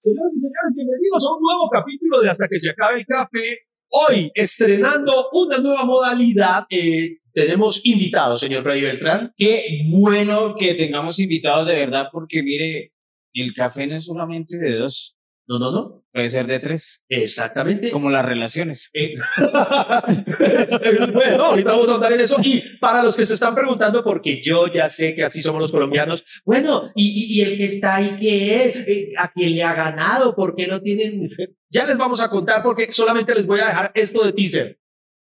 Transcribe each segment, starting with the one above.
Señoras y señores, bienvenidos a un nuevo capítulo de Hasta que se acabe el café. Hoy, estrenando una nueva modalidad, eh, tenemos invitados, señor Freddy Beltrán. Qué bueno que tengamos invitados de verdad, porque mire, el café no es solamente de dos, No, no, no. puede ser de tres, Exactamente. como las relaciones. Eh, bueno, ahorita vamos a andar en eso. Y para los que se están preguntando, porque yo ya sé que así somos los colombianos, bueno, y, y- y el que está ahí, ¿qué es? Eh, ¿A quién le ha ganado? ¿Por qué no tienen? Ya les vamos a contar, porque solamente les voy a dejar esto de teaser.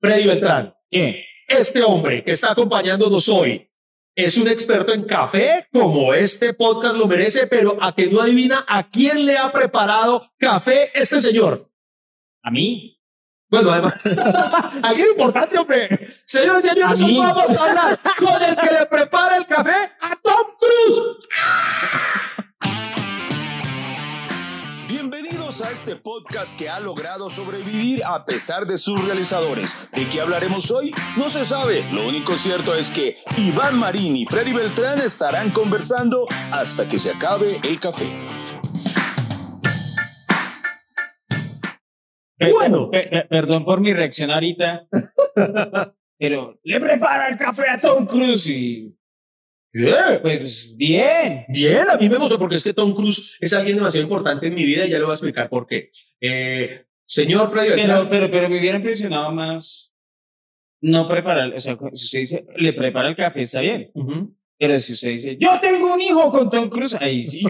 Freddy Beltrán, ¿Qué? este hombre que está acompañándonos hoy es un experto en café, como este podcast lo merece, pero a que no adivina a quién le ha preparado café este señor. ¿A mí? Bueno, además, alguien importante, hombre. Señores y señores, A vamos a hablar con el que le prepara el café a Tom Cruise. A este podcast que ha logrado sobrevivir a pesar de sus realizadores. ¿De qué hablaremos hoy? No se sabe. Lo único cierto es que Iván Marín y Freddy Beltrán estarán conversando hasta que se acabe el café. Bueno. Pe- pe- perdón por mi reacción ahorita, pero le prepara el café a Tom Cruise y Pues bien. Bien, a mí me gustó porque es que Tom Cruise es alguien demasiado importante en mi vida y ya le voy a explicar por qué. Eh, señor Freddy Pero, Beltrán, pero, pero me hubiera impresionado más no preparar, o sea, si usted dice, le prepara el café, está bien. Pero si usted dice, yo tengo un hijo con Tom Cruise, ahí sí.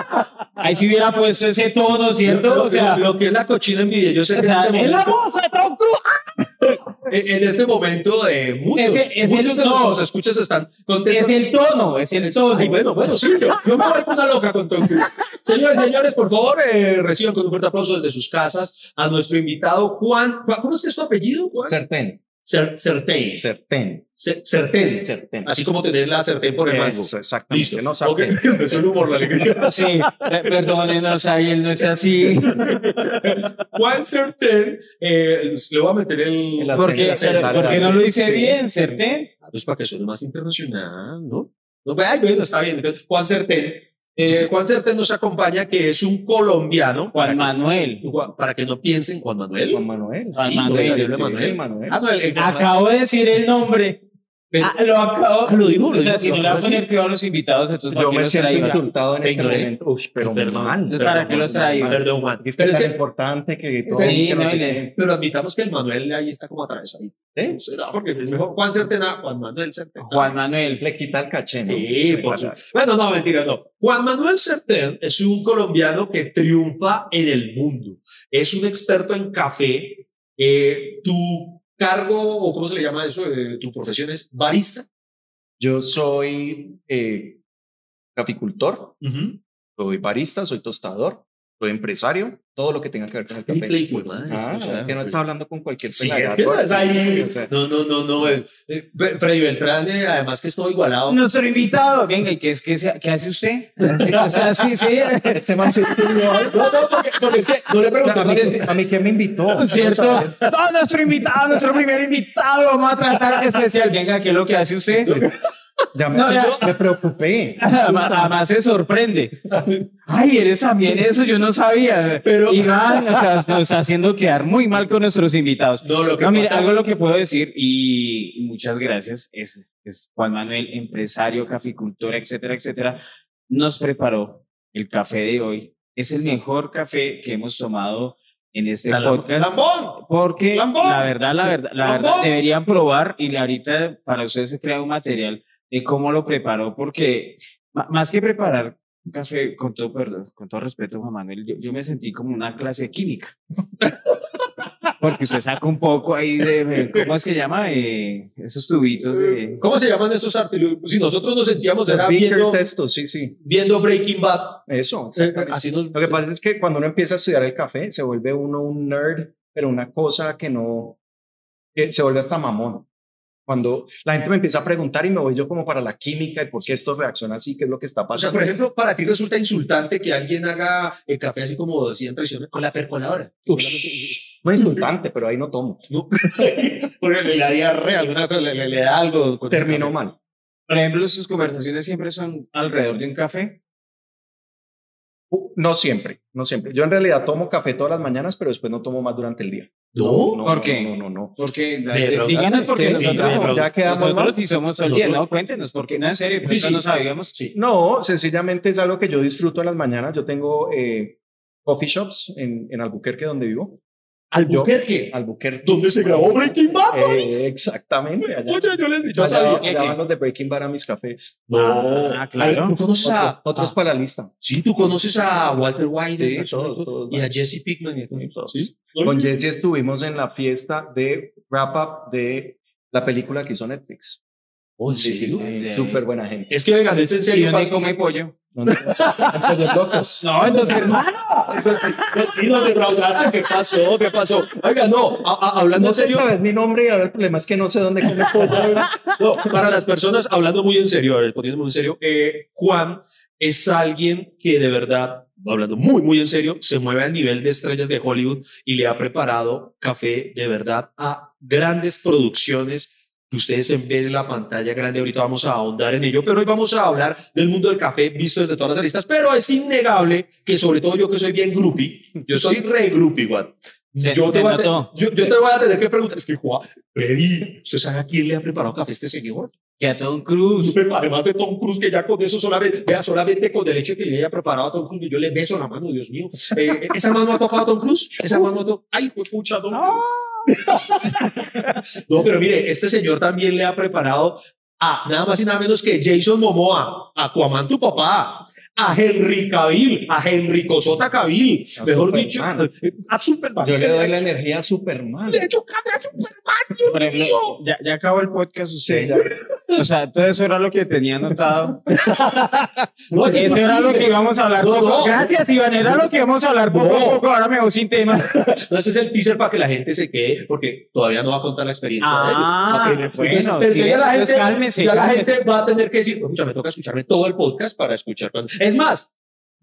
ahí sí hubiera puesto ese tono, ¿cierto? Lo, O sea, lo que es la cochina envidia, yo sé que este es la momento, voz de Tom Cruise. en- este momento eh, muchos, Es que es el- muchos de no. nuestros escuchas están contentos. Es el tono, es el tono. Ay, bueno, bueno, sí, yo, yo me voy con una loca con Tom Cruise. Señores y señores, por favor, eh, reciban con un fuerte aplauso desde sus casas a nuestro invitado Juan. Juan- ¿Cómo es que es tu apellido, Juan? Certén. Cer- Certain. Certén. Ce- Certain. Certén. Así como tener la certain por el mango. Eso, exactamente. Listo. No Ok, sartén. empezó el humor, la alegría. Sí, eh, perdónenos, ahí él no es así. Juan Certain, eh, le voy a meter el... El ¿Por qué, acento, pero, dale, ¿por qué dale. no lo hice bien, Certén? Pues para que suene más internacional, ¿no? no ay, bueno, está bien. Entonces, Juan Certain. Eh, Juan nos acompaña, que es un colombiano. para Juan Manuel. Juan- Para que no piensen, Juan Manuel. Juan Manuel. Juan Sí, Manuel. Manuel. Manuel. Ah, no, el- el- Acabo de decir el nombre. Pero- Ah, lo acabo. Ah, lo dijo, lo O sea, si no le va a poner cuidado a los invitados, entonces ¿para Yo me los siento insultado en Te este ignoré. momento. Uy, pero Perdón. mal. Entonces, ¿para qué los traigo? Perdón, Juan. Es que Pero es tan que- importante que todo. Sí, que no, le-. Pero admitamos que el Manuel ahí está como atravesadito. ¿Sí? ¿Será? Porque es mejor Juan Certain a Juan Manuel Certain. Juan Manuel. Le quita el caché, ¿no? Sí, por supuesto. Bueno, no, mentira, no. Juan Manuel Certain es un colombiano que triunfa en el mundo. Es un experto en café. Eh, tu cargo, o cómo se le llama eso, Eh, tu profesión es barista. Yo soy eh, caficultor, soy barista, soy tostador, soy empresario, todo lo que tenga que ver con el café. Hijo de madre. Ah, O sea, es que no está hablando con cualquier Sí, pelagato, es que no es ahí. o sea, No, no, no, no. eh, eh, Freddy Beltrán, eh, además que es todo igualado. Nuestro invitado. Venga, ¿y qué, es, qué, se- qué hace usted? O sea, sí, sí. Este man se. No, no, porque, porque es que no le ¿A preguntamos. mí, a mí quién me invitó? ¿Cierto? No, nuestro invitado, nuestro primer invitado, vamos a tratar especial. Venga, ¿qué es lo que hace usted? Ya me, No, ya. me preocupé. Además, además se sorprende. Ay, eres también eso, yo no sabía. Pero- Iván nos está, nos está haciendo quedar muy mal con nuestros invitados. No, lo que No, mire, pasa- algo lo que puedo decir, y, muchas gracias, es, es Juan Manuel, empresario, caficultor, etcétera, etcétera, nos preparó el café de hoy. Es el mejor café que hemos tomado en este podcast. ¡Lambón! Porque ¡Lambón! la verdad, la verdad, la ¡Lambón! verdad, deberían probar y ahorita para ustedes se crea un material cómo lo preparó, porque más que preparar un café, con todo, perdón, con todo respeto, Juan Manuel, yo, yo me sentí como una clase de química. Porque usted saca un poco ahí de, ¿cómo es que llama? Eh, esos tubitos de... ¿Cómo se llaman esos artilugios? Si nosotros nos sentíamos, era viendo, texto, sí, sí. viendo Breaking Bad. Eso. Eh, así nos, Lo que pasa es que cuando uno empieza a estudiar el café, se vuelve uno un nerd, pero una cosa que no, que se vuelve hasta mamón. Cuando la gente me empieza a preguntar y me voy yo como para la química y por qué esto reacciona así, qué es lo que está O sea, pasando. por ejemplo, para ti resulta insultante que alguien haga el café así como decían tradicional con la percoladora. No es insultante, pero ahí no tomo. No. Porque le da diarrea, alguna cosa, le, le- le da algo. Terminó mal. Por ejemplo, sus conversaciones siempre son alrededor de un café. Uh, No siempre, no siempre. Yo en realidad tomo café todas las mañanas, pero después no tomo más durante el día. No, no, ¿por no, qué? No, no, no. Porque díganos porque Sí, nosotros, ya, quedamos nosotros sí somos Nosotros- no cuéntenos porque no en serio, Sí, eso sí. no sabíamos. No, sencillamente es algo que yo disfruto en las mañanas. Yo tengo eh, coffee shops en, en Albuquerque, donde vivo. Albuquerque. Albuquerque. ¿Dónde se grabó Breaking Bad? Eh, exactamente. Allá, Oye, yo les yo sabía. van los de Breaking Bad a mis cafés. No, Ah, claro. ¿Tú conoces a, Otro- otros a- para la lista. Sí, tú conoces a Walter White Sí, persona, todos, todos, y a Jesse Pickman y a todos. ¿Sí? Con Jesse estuvimos en la fiesta de wrap-up de la película que hizo Netflix. Oh, ¿en Sí, sí, serio? sí, Súper buena gente. Es que oigan, es en ¿Y serio. pa- come pollo? No, locos. No, entonces, hermano. Sí, no defraudaste. ¿Qué pasó? ¿Qué pasó? Oiga, no, a- a- hablando No en serio, sabes mi nombre y ahora el problema es que no sé dónde come no, para las personas, hablando muy en serio, muy en serio, eh, Juan es alguien que de verdad, hablando muy, muy en serio, se mueve al nivel de estrellas de Hollywood y le ha preparado café de verdad a grandes producciones que ustedes ven en la pantalla grande. Ahorita vamos a ahondar en ello, pero hoy vamos a hablar del mundo del café visto desde todas las aristas. Pero es innegable que, sobre todo yo que soy bien groupie, yo soy re groupie, Juan. Se- yo, te a yo, yo te voy a tener que preguntar, es que Juan, Freddy, ¿usted sabe a quién le ha preparado café este señor? Que a Tom Cruise. Pero además de Tom Cruise, que ya con eso solamente, vea, solamente con el hecho que le haya preparado a Tom Cruise, yo le beso la mano, Dios mío. Eh, ¿Esa mano ha tocado a Tom Cruise? ¿Esa mano ha tocado? ¡Ay, fue pucha, Tom Cruise! No, pero mire, este señor también le ha preparado a nada más y nada menos que Jason Momoa, a Aquaman, tu papá, a Henry Cavill, a Henry Cosota Cavill, A mejor Superman. dicho, a Superman. Yo le doy la energía a Superman. Le he hecho a Superman, Dios mío. ya, ya acabó el podcast usted. Sí, ya. O sea, todo eso era lo que tenía anotado. No, Eso era lo que íbamos a hablar No, poco. no. Gracias, Iván. Era lo que íbamos a hablar poco a poco. Ahora me voy sin tema. No, ese es el teaser para que la gente se quede, porque todavía no va a contar la experiencia Ah, de ellos. Que- bueno, Entonces, sí, ya la gente, cálmese, ya la gente va a tener que decir, escucha, me toca escucharme todo el podcast para escuchar. cuando-". Es más,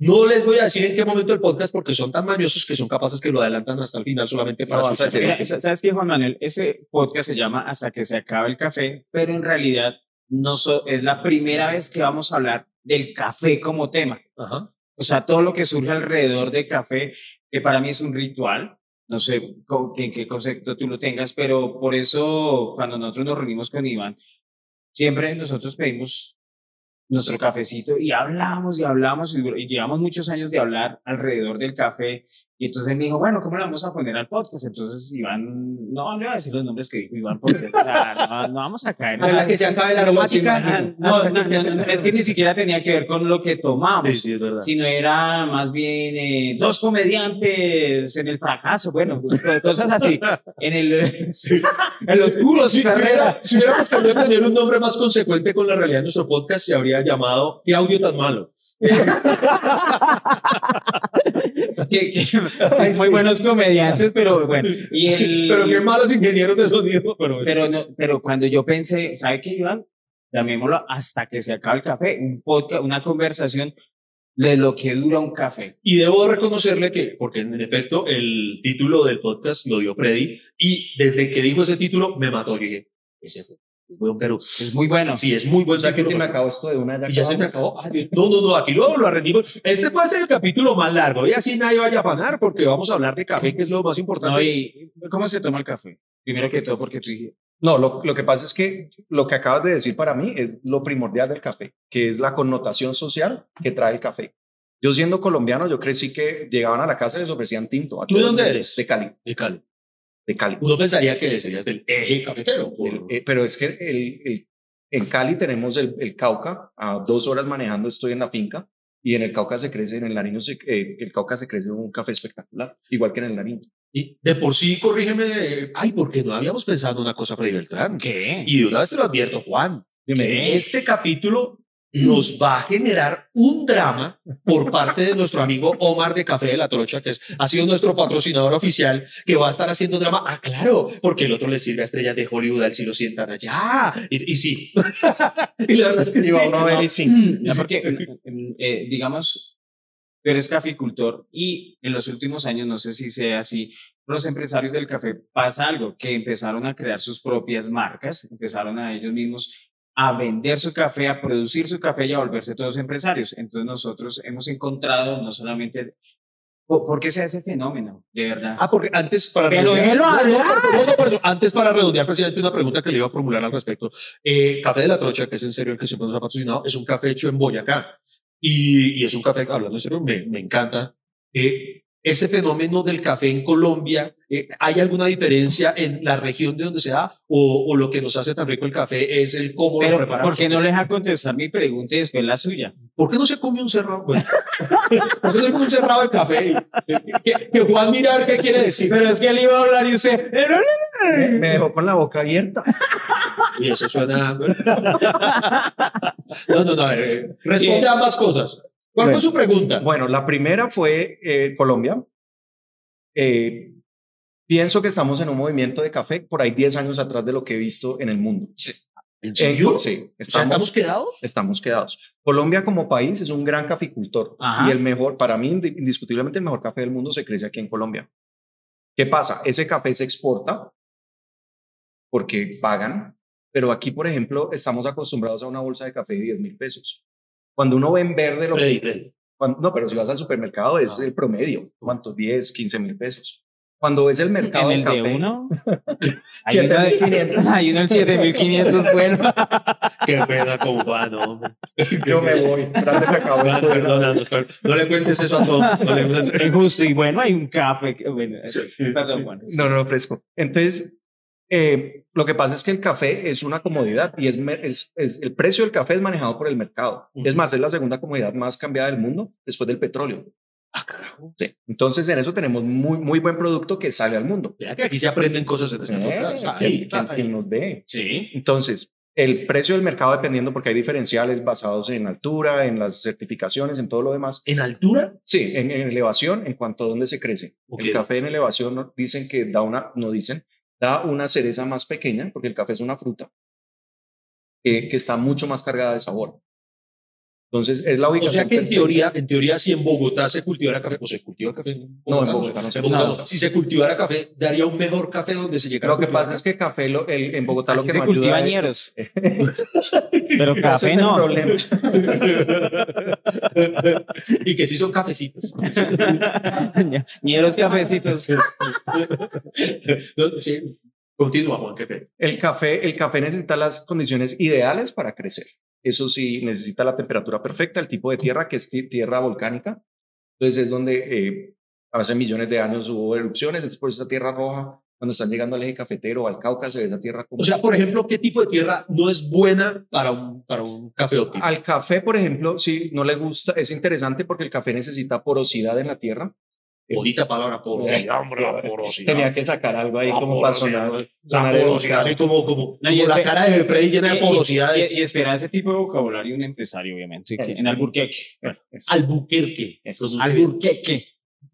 no les voy a decir en qué momento del podcast porque son tan mañosos que son capaces que lo adelantan hasta el final solamente para No, escuchar. Mira, ¿Sabes qué, Juan Manuel? Ese podcast se llama Hasta que se acabe el café, pero en realidad no so- es la primera vez que vamos a hablar del café como tema. Ajá. O sea, todo lo que surge alrededor del café, que para mí es un ritual. No sé en qué concepto tú lo tengas, pero por eso cuando nosotros nos reunimos con Iván, siempre nosotros pedimos nuestro cafecito y hablamos y hablamos y, llevamos muchos años de hablar alrededor del café. Y entonces me dijo, bueno, ¿cómo le vamos a poner al podcast? Entonces Iván, no, no le voy a decir los nombres que dijo Iván, porque o sea, no, no vamos a caer. A la que se acabe la aromática. No, no, no, es que ni siquiera tenía que ver con lo que tomamos Sí, sí, es verdad. sino era más bien eh, dos comediantes en el fracaso, bueno, cosas así, en el, en los oscuro, Si, hubiera- si hubiéramos querido tener un nombre más consecuente con la realidad de nuestro podcast, se habría llamado ¿Qué audio tan malo? Que, que- muy buenos comediantes, pero bueno, y el, Pero qué malos ingenieros de sonido. Pero, pero, no, pero cuando yo pensé, ¿sabe qué, Iván? Llamémoslo hasta que se acabe el café, un podcast, una conversación de lo que dura un café. Y debo reconocerle que, porque en efecto el título del podcast lo dio Freddy, y desde que dijo ese título me mató. Yo dije, ese fue. Es buen Perú. Es muy bueno. Sí, es muy buen O sea que se me acabó esto de una ya Y ya se me acabó. Ay, no, no, no, aquí luego lo arrendimos. Este puede ser el capítulo más largo y así nadie vaya a afanar porque vamos a hablar de café, que es lo más importante. No, y, ¿Cómo se toma el café? Primero que todo, porque tú dijiste, No, lo, lo que pasa es que lo que acabas de decir para mí es lo primordial del café, que es la connotación social que trae el café. Yo siendo colombiano, yo crecí que llegaban a la casa y les ofrecían tinto. ¿Tú de dónde eres? De Cali, De Cali. De Cali. Uno pensaría que serías del eje cafetero. por- El- eh, pero es que el- el- en Cali tenemos el, el Cauca, a dos horas manejando estoy en la finca, y en el Cauca se crece, en el Nariño, se, eh, el Cauca se crece un café espectacular, igual que en el Nariño. Y de por sí, corrígeme, eh, ay, porque no habíamos pensado en una cosa, Freddy Beltrán. ¿qué? Y de una vez te lo advierto, Juan. ¿Qué? Este capítulo nos va a generar un drama por parte de nuestro amigo Omar de Café de la Trocha, que es- ha sido nuestro patrocinador oficial, que va a estar haciendo drama. Ah, claro, porque el otro le sirve a estrellas de Hollywood, a él sí lo sientan allá. Y, y sí. y la verdad es que Y sí. va uno a ver y sí. Ya porque, eh, digamos, tú eres caficultor y en los últimos años, no sé si sea así, los empresarios del café pasa algo, que empezaron a crear sus propias marcas, empezaron a ellos mismos a vender su café, a producir su café y a volverse todos empresarios. Entonces nosotros hemos encontrado no solamente... ¿Por qué se hace ese fenómeno? De verdad. Ah, porque antes para Pero redondear- No, no, hablar. no, no, por eso, antes para redondear, presidente, una pregunta que le iba a formular al respecto. Eh, café de la Trocha, que es en serio el que siempre nos ha patrocinado, es un café hecho en Boyacá. Y, y es un café, hablando en serio, me, me encanta. Eh, ese fenómeno del café en Colombia, eh, ¿hay alguna diferencia en la región de donde se da? O, o lo que nos hace tan rico el café es el cómo lo preparamos? ¿por qué no le deja contestar mi pregunta y después la suya? ¿Por qué no se come un cerrado? Bueno, ¿Por qué no se come un cerrado de café? Que, que Juan mira a ver qué quiere decir. Pero es que él iba a hablar y usted... Me, me dejó con la boca abierta. Y eso suena. No, no, no. eh, responde a ambas cosas. ¿Cuál fue su pregunta? Bueno, la primera fue eh, Colombia. Eh, pienso que estamos en un movimiento de café por ahí 10 años atrás de lo que he visto en el mundo. ¿En En- serio? sí, estamos, ¿estamos quedados? estamos quedados. Colombia como país es un gran caficultor Ajá. y el mejor, para mí indi- indiscutiblemente el mejor café del mundo se crece aquí en Colombia. ¿Qué pasa? Ese café se exporta porque pagan, pero aquí, por ejemplo, estamos acostumbrados a una bolsa de café de 10 mil pesos. Cuando uno ve en verde lo Freddy, que... Freddy. cuando- no, pero si vas al supermercado es Ah. el promedio. ¿Cuántos? 10, 15 mil pesos. Cuando ves el mercado En el del de café, uno. Hay uno de- 7.500. Hay uno del 7500, bueno. Qué pena con Juan, hombre. yo me voy. Acabo joder. perdónanos, pero no le cuentes eso a todos. No le cuentes- Es justo. Y bueno, hay un café. Bueno, perdón, Juan. No, no, fresco. Entonces, eh, lo que pasa es que el café es una comodidad y es, me- es- es- el precio del café es manejado por el mercado. Es más, es la segunda comodidad más cambiada del mundo después del petróleo. Ah, carajo. Sí. Entonces, en eso tenemos muy, muy buen producto que sale al mundo. Que aquí se aprenden cosas en este Eh, podcast. ¿quién- Ahí, quién- ahí. quién nos ve? Sí. Entonces, el precio del mercado dependiendo porque hay diferenciales basados en altura, en las certificaciones, en todo lo demás. ¿En altura? Sí, en, en elevación en cuanto a dónde se crece. El café en elevación dicen que da una, no dicen, da una cereza más pequeña porque el café es una fruta eh, que está mucho más cargada de sabor. Entonces, es la O ubicación. sea que en teoría, en teoría, si en Bogotá se cultivara café, o se cultiva café en No, en Bogotá, no se en Bogotá cultiva. no. Si se cultivara café, daría un mejor café donde se llegara Lo que pasa es que café lo- el- en Bogotá lo Aquí que se me cultiva ayuda es- ñeros. Pero café es el no. problema. y que sí son cafecitos. ñeros cafecitos. No, sí. Continúa, Juan, qué. El café, el café necesita las condiciones ideales para crecer. Eso sí, necesita la temperatura perfecta, el tipo de tierra, que es ti- tierra volcánica. Entonces es donde eh, hace millones de años hubo erupciones, entonces por esa tierra roja, cuando están llegando al eje cafetero al Cáucaso, esa tierra como... O sea, por ejemplo, ¿qué tipo de tierra no es buena para un, para un café óptimo? al café, por ejemplo, sí, no le gusta, es interesante porque el café necesita porosidad en la tierra. Bonita palabra, porosidad, hombre, la porosidad. Tenía que sacar algo ahí La como para porosidad, sonar. La porosidad, así como, como, No, como la cara de Freddy llena de Y- y- porosidades. Y, y espera ese tipo de vocabulario un empresario, obviamente, que en Alburquerque. Bueno, bien. Alburquerque.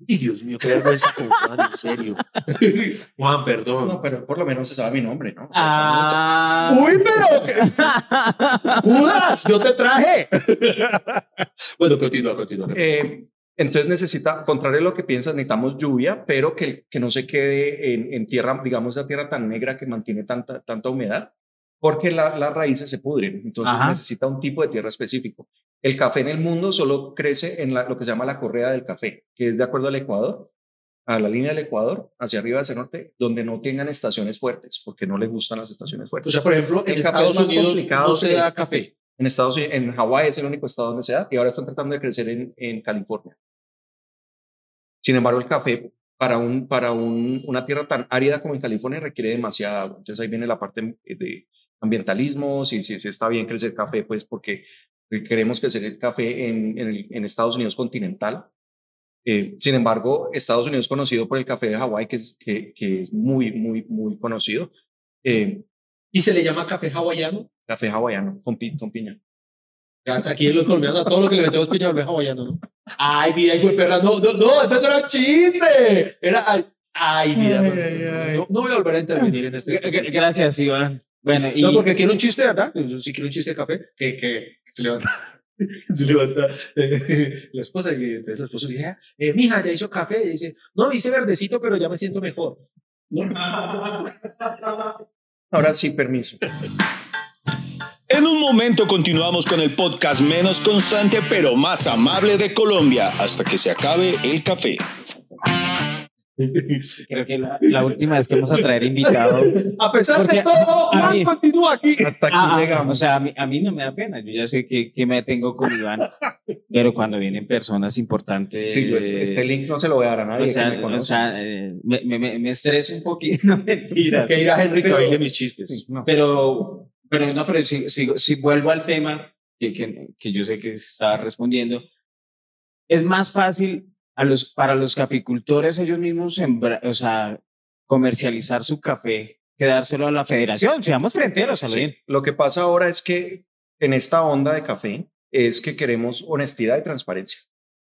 Y Dios mío, qué vergüenza con Juan, en serio. Juan, perdón. No, pero por lo menos se sabe mi nombre, ¿no? Ah. Uy, pero Judas, yo te traje. bueno, continúa, continúa. Eh, entonces necesita, contrario a lo que piensas, necesitamos lluvia, pero que, que no se quede en, en tierra, digamos, esa tierra tan negra que mantiene tanta, tanta humedad, porque la- las raíces se pudren. Entonces Ajá. necesita un tipo de tierra específico. El café en el mundo solo crece en la- lo que se llama la correa del café, que es de acuerdo al Ecuador, a la línea del Ecuador, hacia arriba, hacia el norte, donde no tengan estaciones fuertes, porque no les gustan las estaciones O fuertes. sea, por ejemplo, en El Estados Unidos no se da café. En Estados Unidos, en Hawái es el único estado donde se da y ahora están tratando de crecer en, en California. Sin embargo, el café para, un, para un, una tierra tan árida como en California requiere demasiada agua. Entonces ahí viene la parte de ambientalismo, si, si, si está bien crecer café, pues porque queremos crecer el café en, en, el- en Estados Unidos continental. Eh, sin embargo, Estados Unidos es conocido por el café de Hawái, que es, que, que es muy, muy, muy conocido. Eh, Y se le llama café hawaiano. café hawaiano con, con piña. Aquí los colombianos, a todo lo que le metemos piña al hawaiano, ¿no? Ay, vida, hijo de perra. No, no, no, ese no era un chiste. Era, ay, ay vida. Ay, ay. No, no voy a volver a intervenir en este. Gracias, Iván. Bueno, y No, porque quiero un chiste, ¿verdad? Yo sí quiero un chiste de café que, que, que se levanta. Se levanta eh, la esposa y entonces la esposa le dice, "Ah, eh, mija, ya hizo café. Y dice, no, hice verdecito, pero ya me siento mejor. Ahora sí, permiso. En un momento continuamos con el podcast menos constante pero más amable de Colombia hasta que se acabe el café. Creo que la, la última vez que vamos a traer invitado. A pesar de todo, a Juan mí- continúa aquí. Hasta aquí Ah, ah, llegamos. o sea, a mí, a mí no me da pena. Yo ya sé que, que me tengo con Iván, pero cuando vienen personas importantes. Sí, yo este, este link no se lo voy a dar a nadie o sea, me o sea, eh, me, me, me- estreso un poquito, no mentira. Que dirá Henry que Pero- baile mis chistes. Sí, no. Pero, pero no, pero si, si, si vuelvo al tema que, que, que yo sé que estaba respondiendo, es más fácil a los, para los caficultores ellos mismos sembra- o sea, comercializar su café que dárselo a la federación, seamos fronteros, Sí. bien. Lo que pasa ahora es que en esta onda de café es que queremos honestidad y transparencia.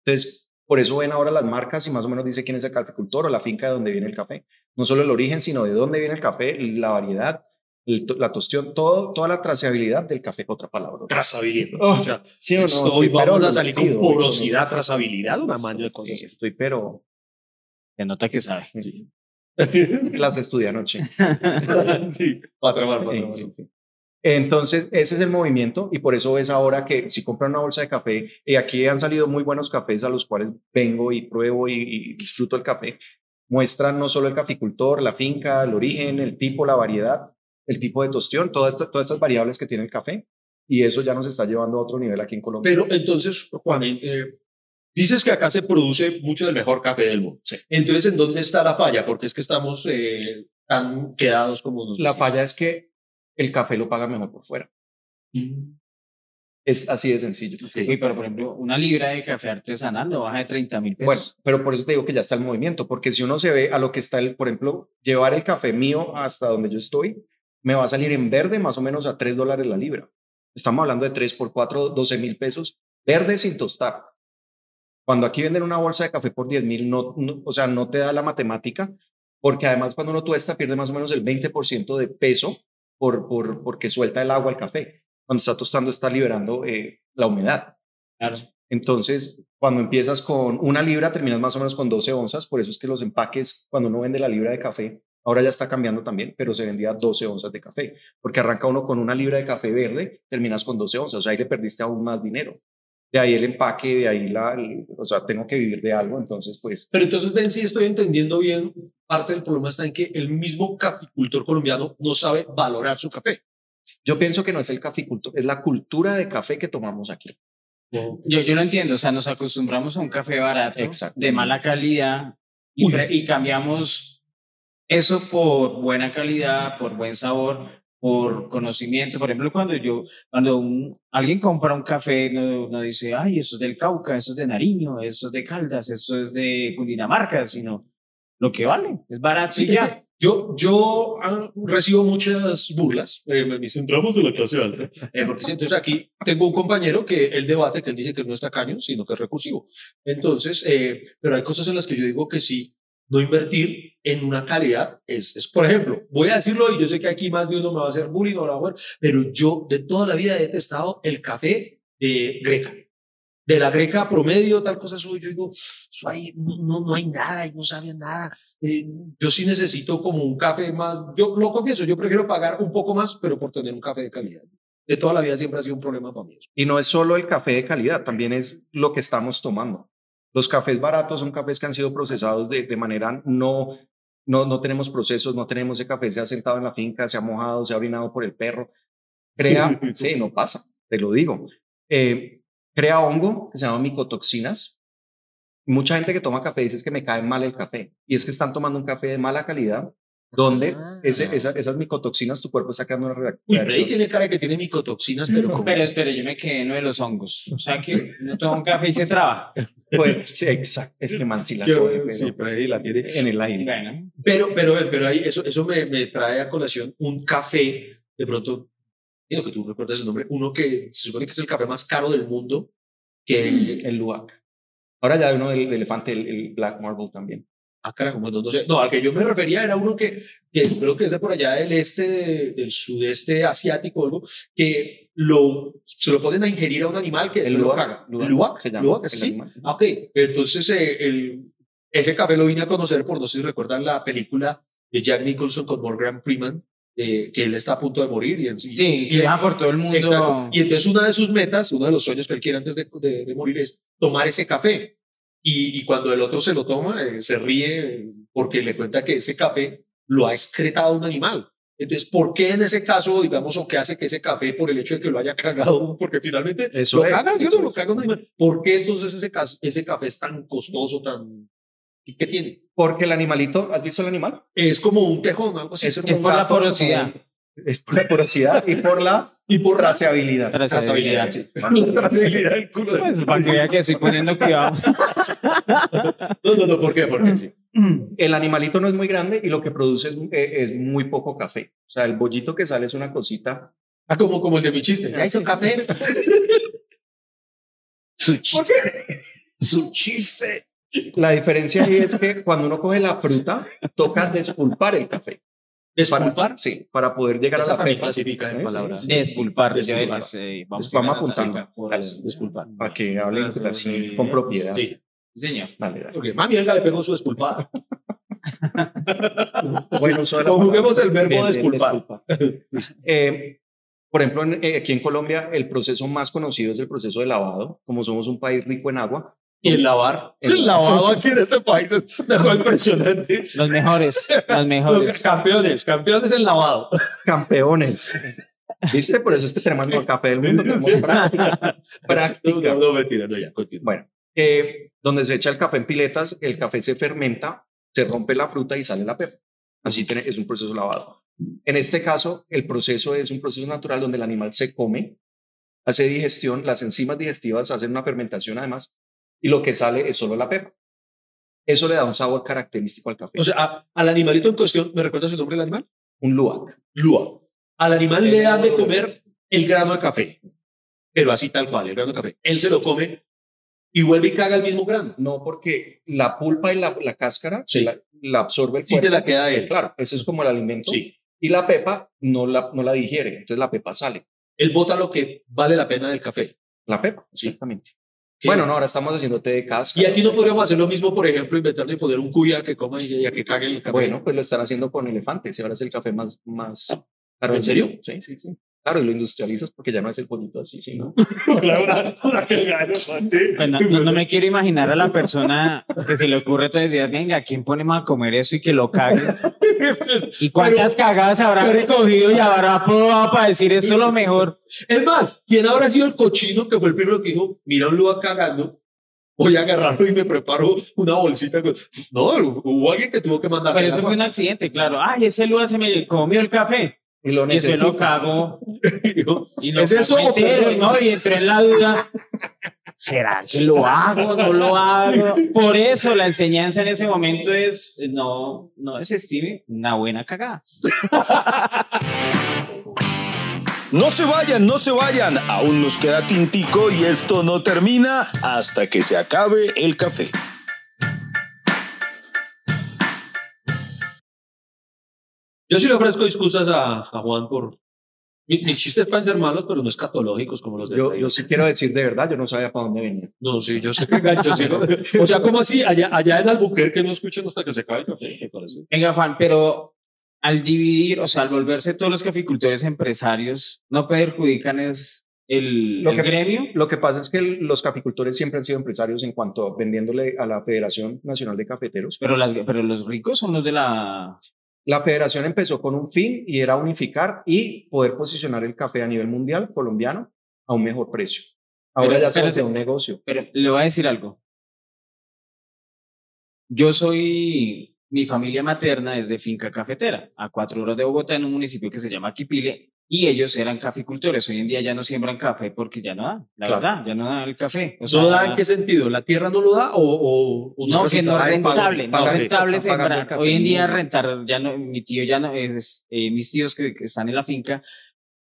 Entonces, por eso ven ahora las marcas y más o menos dice quién es el caficultor o la finca de donde viene el café. No solo el origen, sino de dónde viene el café, la variedad, el la tostión, todo, toda la trazabilidad del café, otra palabra. Trazabilidad. Oh, O sea, ¿Sí o no? esto Estoy vamos pero a salir con porosidad, trazabilidad, una mano de Sí, cosas. Estoy pero... Se nota que sabe. Las estudié anoche. sí, para trabajar, para Sí, trabajar. sí, sí. Entonces, ese es el movimiento y por eso ves ahora que si compran una bolsa de café, y aquí han salido muy buenos cafés a los cuales vengo y pruebo y, y disfruto el café, muestran no solo el caficultor, la finca, el origen, el tipo, la variedad, el tipo de tostión, todas estas, todas estas variables que tiene el café y eso ya nos está llevando a otro nivel aquí en Colombia. Pero entonces, Juan, eh, dices que acá se produce mucho del mejor café del mundo. Entonces, ¿en dónde está la falla? Porque es que estamos eh, tan quedados como nos la falla es que el café lo paga mejor por fuera. Es así de sencillo. Uy, pero por ejemplo, una libra de café artesanal no baja de 30 mil Bueno, pesos. pero por eso te digo que ya está el movimiento, porque si uno se ve a lo que está, el, por ejemplo, llevar el café mío hasta donde yo estoy, me va a salir en verde más o menos a 3 dólares la libra. Estamos hablando de 3 por 4, 12 mil pesos, verde sin tostar. Cuando aquí venden una bolsa de café por 10 mil, no, no- o sea, no te da la matemática, porque además cuando uno tuesta pierde más o menos el 20% de peso por, por, porque suelta el agua al café. Cuando está tostando está liberando eh, la humedad. Claro. Entonces, cuando empiezas con una libra, terminas más o menos con 12 onzas. Por eso es que los empaques, cuando uno vende la libra de café, ahora ya está cambiando también, pero se vendía 12 onzas de café. Porque arranca uno con una libra de café verde, terminas con 12 onzas. O sea, ahí le perdiste aún más dinero. De ahí el empaque, de ahí la. el- o sea, tengo que vivir de algo. Entonces, pues. Pero entonces, ven, si estoy entendiendo bien, parte del problema está en que el mismo caficultor colombiano no sabe valorar su café. Yo pienso que no es el caficultor, es la cultura de café que tomamos aquí. Yo, yo lo entiendo, o sea, nos acostumbramos a un café barato, de mala calidad, y cambiamos eso por buena calidad, por buen sabor, por conocimiento. Por ejemplo, cuando yo, cuando un- alguien compra un café, no, no dice, ay, eso es del Cauca, eso es de Nariño, eso es de Caldas, eso es de Cundinamarca, sino lo que vale, es barato y Sí, ya. es que Yo, yo ah, recibo muchas burlas. eh, me dicen, entramos de la clase alta. Eh, porque entonces aquí tengo un compañero que él debate, que él dice que no es tacaño, sino que es recursivo. Entonces, eh, pero hay cosas en las que yo digo que sí, no invertir en una calidad es, es, por ejemplo, voy a decirlo y yo sé que aquí más de uno me va a hacer bullying o la ver, pero yo de toda la vida he detestado el café de Greca. De la greca promedio, tal cosa, yo digo, no, no, hay nada, y no sabe nada. Eh, yo sí necesito como un café más, yo lo confieso, yo prefiero pagar un poco más, pero por tener un café de calidad. De toda la vida siempre ha sido un problema para mí. Y no es solo el café de calidad, también es lo que estamos tomando. Los cafés baratos son cafés que han sido procesados de, de manera no, no, no tenemos procesos, no tenemos ese café, se ha sentado en la finca, se ha mojado, se ha orinado por el perro. Crea, sí, no pasa, te lo digo. Eh, crea hongo que se llama micotoxinas. Mucha gente que toma café dice es que me cae mal el café. Y es que están tomando un café de mala calidad, donde ese, Ah. esa- esas micotoxinas tu cuerpo está creando una Uy, reacción. Freddy tiene cara que tiene micotoxinas, pero como... Pero espere, yo me quedé en lo de los hongos. O sea que no tomo un café y se traba. Pues, sí, exacto. Este man sí la Yo- coge, pero sí, Freddy la tiene. en el aire. Bueno, Pero, pero, pero ahí eso, eso me, me trae a colación un café, de pronto, quiero que tú recuerdas el nombre, uno que se supone que es el café más caro del mundo, que... El Luwak. Ahora ya hay uno del, del elefante, el, el Black Marble también. Ah, carajo, bueno, no sé. No, al que yo me refería era uno que, que creo que es de por allá del este, de- del sudeste asiático, algo, que lo, se lo ponen a ingerir a un animal que El después lo caga. ¿Luwak? se llama, ¿Luwak? el ¿Sí? Ah, ok. Entonces, eh, el, ese café lo vine a conocer por, no sé si recuerdan la película de Jack Nicholson con Morgan Freeman, eh, que él está a punto de morir. Y, y- Sí, y- viaja por todo el mundo. Exacto. Y entonces una de sus metas, uno de los sueños que él quiere antes de, de- de morir es tomar ese café. Y, y cuando el otro se lo toma, eh, se ríe porque le cuenta que ese café lo ha excretado un animal. Entonces, ¿por qué en ese caso, digamos, o qué hace que ese café, por el hecho de que lo haya cagado, porque finalmente Eso lo es, caga, ¿cierto? eso Lo es. caga un animal. ¿Por qué entonces ese, ese café es tan costoso, tan... ¿y ¿Qué tiene? Porque el animalito, ¿has visto el animal? Es como un tejón, algo así. Es un por la como porosidad. Es por la porosidad y por la y por traceabilidad. Trazabilidad. trazabilidad del culo. de- Pues, para que vea que estoy poniendo cuidado. No, no, no, ¿por qué? Porque sí. El animalito no es muy grande y lo que produce es, eh, es muy poco café. O sea, el bollito que sale es una cosita. Ah, como, como el de mi chiste. ¿Ya hizo café? Su chiste. Su chiste. La diferencia ahí es que cuando uno coge la fruta, toca despulpar el café. ¿Despulpar? Para, sí, para poder llegar Esa a la pepa. clasifica en palabras. Despulpar. Eh, vamos, vamos apuntando. por-. Despulpar. Para que hablen así con propiedad. Sí. Señor. Dale, dale. Porque mami, venga, le pegó su despulpada. Bueno, Conjuguemos el verbo despulpar. Eh, por ejemplo, en- eh, aquí en Colombia, el proceso más conocido es el proceso de lavado. Como somos un país rico en agua, Y el lavar. El El lavado aquí en este país es cosa impresionante. Los mejores. Los mejores. Campeones, campeones en lavado. campeones. ¿Viste? Por eso es que tenemos el café del mundo. tenemos práctica. práctica. No, no, mentira, no, ya, continúa. Bueno, eh, donde se echa el café en piletas, el café se fermenta, se rompe la fruta y sale la pepa. Así tiene, es un proceso lavado. En este caso, el proceso es un proceso natural donde el animal se come, hace digestión, las enzimas digestivas hacen una fermentación además, y lo que sale es solo la pepa. Eso le da un sabor característico al café. O sea, a- al animalito en cuestión, ¿me recuerdas el nombre del animal? un luwak. Lua. Al animal le dan de comer el grano de café, pero así tal cual, el grano de café. Él se lo come y vuelve y caga el mismo grano. No, porque la pulpa y la, la cáscara Sí. la, la absorbe el Sí cuerpo. se la queda él. Claro, ese es como el alimento. Sí. Y la pepa no la, no la digiere, entonces la pepa sale. Él bota lo que vale la pena del café. La pepa, exactamente. Bueno, no, ahora estamos haciendo té de cáscara. Y aquí no podríamos hacer lo mismo, por ejemplo, inventarle y poner un cuya que coma y, a que cague el café. Bueno, pues lo están haciendo con elefantes. y ahora es el café más, más caro. ¿En serio? Sí, sí, sí. Claro, y lo industrializas porque ya no es el pollito así, sino. Pues no, no- no me quiero imaginar a la persona que se le ocurre todos los días, venga, ¿quién ponemos a comer eso y que lo cague? ¿Y cuántas cagadas habrá recogido y habrá probado para decir eso es lo mejor? Es más, ¿quién habrá sido el cochino que fue el primero que dijo, mira un lugar cagando, voy a agarrarlo y me preparo una bolsita? con-". No, hubo alguien que tuvo que mandar. Pero eso fue un accidente, claro. Ay, ese lugar se me comió el café. Y lo Y después lo cago. Y lo ¿Es eso entero? ¿no? Y entré en la duda. ¿Será que lo hago? ¿No lo hago? Por eso la enseñanza en ese momento es no, no desestime una buena cagada. No se vayan, no se vayan. Aún nos queda tintico y esto no termina hasta que se acabe el café. Yo sí le ofrezco excusas a, a Juan por... Mi- Mis chistes pueden ser malos, pero no escatológicos como los de Yo, yo sí quiero decir de verdad, yo no sabía para dónde venía. No, sí, yo sé que gancho. sí, ¿no? O sea, ¿cómo así? Allá, allá en Albuquerque no escuchan hasta que se acabe el café, me parece. Venga, Juan, pero al dividir, o sea, al volverse todos los caficultores empresarios, ¿no perjudican es el, Lo el que- gremio? Lo que pasa es que el- los caficultores siempre han sido empresarios en cuanto a vendiéndole a la Federación Nacional de Cafeteros. Pero, las, pero los ricos son los de la... La federación empezó con un fin y era unificar y poder posicionar el café a nivel mundial colombiano a un mejor precio. Ahora Pero- ya se hace un negocio. Pero le voy a decir algo. Yo soy, mi familia materna es de finca cafetera, a cuatro horas de Bogotá, en un municipio que se llama Quipile, y ellos eran caficultores. Hoy en día ya no siembran café porque ya no da, la Claro. verdad, ya no da el café. O ¿No sea, da en qué sentido? ¿La tierra no lo da o, o, No, que no es rentable, no es rentable sembrar. Hoy en día rentar, ya no, mi tío ya no, es, eh, mis tíos que, que están en la finca,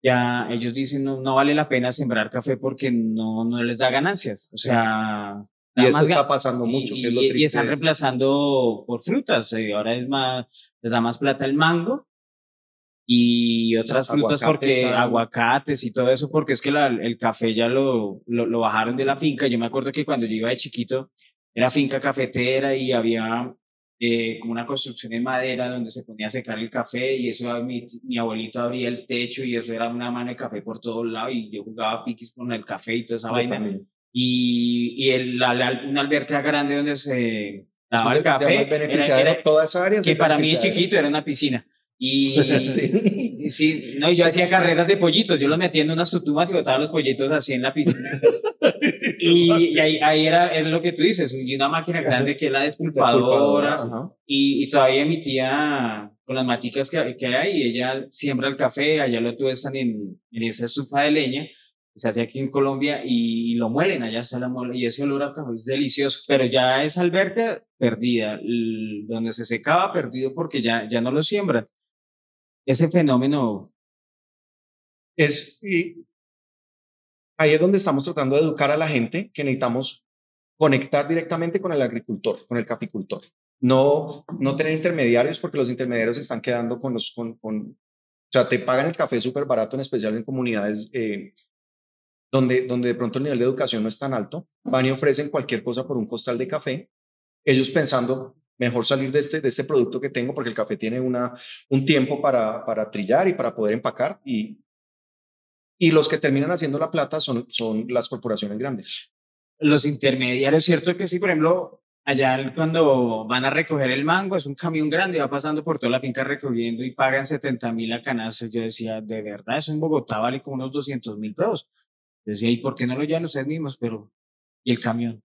ya ellos dicen no, no vale la pena sembrar café porque no, no les da ganancias. O sea, Y esto más está pasando mucho, y, que es lo y- y están reemplazando por frutas. eh, ahora es más, les da más plata el mango y otras frutas Aguacate porque está- aguacates y todo eso, porque es que la- el café ya lo, lo, lo bajaron de la finca. Yo me acuerdo que cuando yo iba de chiquito era finca cafetera y había eh, como una construcción en madera donde se ponía a secar el café y eso mi, mi abuelito abría el techo y eso era una mano de café por todos lados y yo jugaba piquis con el café y toda esa vaina. Y, y el, la, una alberca grande donde se daba el café. Era, era, toda esa área que para mí es chiquito, era una piscina. Y sí. sí. no, yo hacía carreras de pollitos, yo los metía en unas tutumas y botaba los pollitos así en la piscina. y, ahí, ahí era, era, lo que tú dices, y una máquina grande que es la despulpadora. Y, y, todavía mi tía, con las maticas que, que hay, ella siembra el café, allá lo tuestan en, en esa estufa de leña se hace aquí en Colombia y, lo muelen, allá está la muela y ese olor a café es delicioso, pero ya es alberca perdida, donde se secaba perdido porque ya, ya no lo siembran ese fenómeno es, y ahí es donde estamos tratando de educar a la gente que necesitamos conectar directamente con el agricultor, con el caficultor. No, no tener intermediarios porque los intermediarios se están quedando con los, con, con o sea, te pagan el café súper barato, en especial en comunidades eh, donde, donde de pronto el nivel de educación no es tan alto. Van y ofrecen cualquier cosa por un costal de café. Ellos pensando, mejor salir de este, de este producto que tengo porque el café tiene una, un tiempo para, para trillar y para poder empacar y, y los que terminan haciendo la plata son, son las corporaciones grandes. Los intermediarios, cierto que sí, por ejemplo, allá cuando van a recoger el mango, es un camión grande, va pasando por toda la finca recogiendo y pagan 70 mil a canastas. Yo decía, de verdad, eso en Bogotá vale como unos 200 mil pesos. Decía, ¿y por qué no lo llevan ustedes mismos? Pero, ¿y el camión?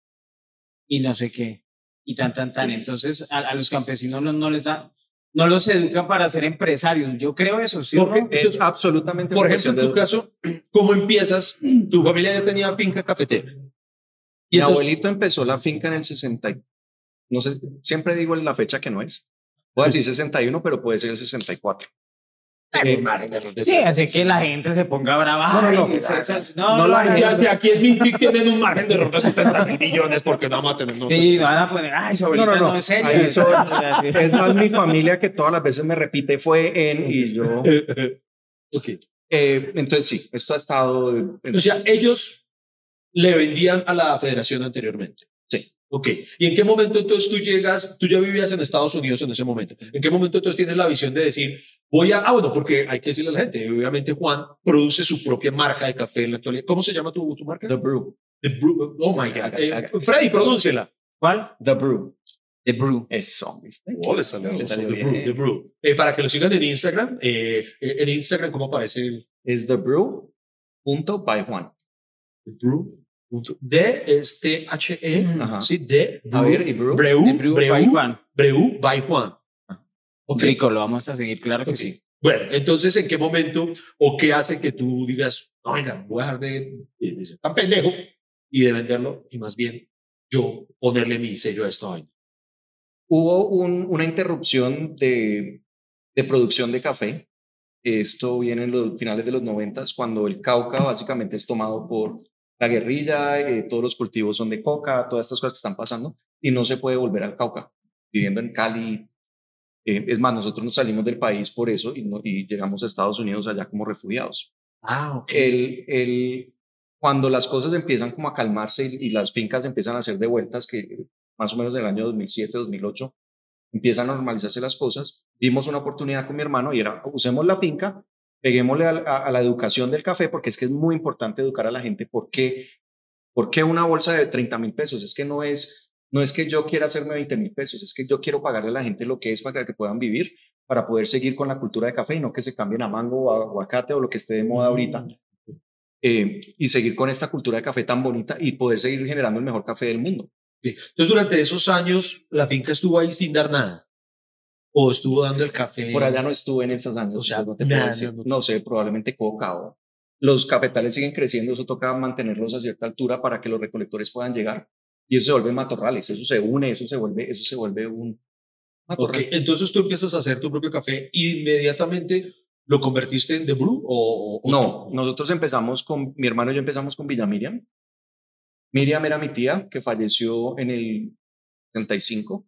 Y no sé qué y tan, tan, tan. Entonces, a, los campesinos no, no, les da, no los educan para ser empresarios. Yo creo eso, ¿sí? Porque es absolutamente. Por ejemplo, en tu caso, ¿cómo empiezas? Tu familia ya tenía finca cafetera. Y Mi abuelito empezó la finca en el 60. No sé, siempre digo la fecha que no es. Puedo decir 61, pero puede ser el 64. Sí, así que la gente se ponga brava. No, no, no. no, no, si, aquí en Mintic tienen un margen de error de 70 mil millones, porque no vamos a tener. Sí, no van a poner, ay, sobre no, no, no, en serio. es más mi familia que todas las veces me repite fue en y yo. ok. Eh, entonces, sí, esto ha estado. O sea, ellos le vendían a la federación anteriormente. Ok, ¿y en qué momento entonces tú llegas, tú ya vivías en Estados Unidos en ese momento? ¿En qué momento entonces tienes la visión de decir, voy a, ah, bueno, porque hay que decirle a la gente, obviamente Juan produce su propia marca de café en la actualidad. ¿Cómo se llama tu, tu marca? The Brew. The Brew, oh my God. Eh, Freddy, pronúnciela. ¿Cuál? The Brew. The Brew. Eso. Oh, le salió, The Brew. The Brew. Eh, para que lo sigan en Instagram, eh, en Instagram, ¿cómo aparece? Es The Brew. Punto by Juan. The Brew D es T-H-E, sí, D, a ver, y Breu, Breu, Breu, Breu, by Juan. Breu by Juan. Okay. Rico, lo vamos a seguir, claro que sí. Bueno, entonces, ¿en qué momento o qué hace que tú digas, no, venga, voy a dejar de, de, ser tan pendejo y de venderlo y más bien yo ponerle mi sello a esto hoy? Hubo un, una interrupción de, de producción de café. Esto viene en los finales de los noventas, cuando el Cauca básicamente es tomado por la guerrilla, eh, todos los cultivos son de coca, todas estas cosas que están pasando, y no se puede volver al Cauca, viviendo en Cali. Eh, es más, nosotros nos salimos del país por eso y, y llegamos a Estados Unidos allá como refugiados. Ah, ok. El, el, cuando las cosas empiezan como a calmarse y, y, las fincas empiezan a hacer de vueltas, que más o menos del año 2007, 2008, empiezan a normalizarse las cosas, dimos una oportunidad con mi hermano y era, usemos la finca peguémosle a, la educación del café, porque es que es muy importante educar a la gente. ¿Por qué, ¿Por qué una bolsa de 30 mil pesos? Es que no es, no es que yo quiera hacerme 20 mil pesos, es que yo quiero pagarle a la gente lo que es para que puedan vivir, para poder seguir con la cultura de café y no que se cambien a mango o a aguacate o lo que esté de moda ahorita. Mm. Eh, y seguir con esta cultura de café tan bonita y poder seguir generando el mejor café del mundo. Entonces, durante esos años, la finca estuvo ahí sin dar nada o estuvo dando el café. Por allá no estuve en esos años. O sea, no, no, sé, probablemente coca o los cafetales siguen creciendo, eso toca mantenerlos a cierta altura para que los recolectores puedan llegar y eso se vuelve matorrales, eso se une, eso se vuelve, eso se vuelve un matorral. entonces tú empiezas a hacer tu propio café y inmediatamente lo convertiste en The Brew o, no, nosotros empezamos con mi hermano y yo empezamos con Villa Miriam. Miriam era mi tía que falleció en el 75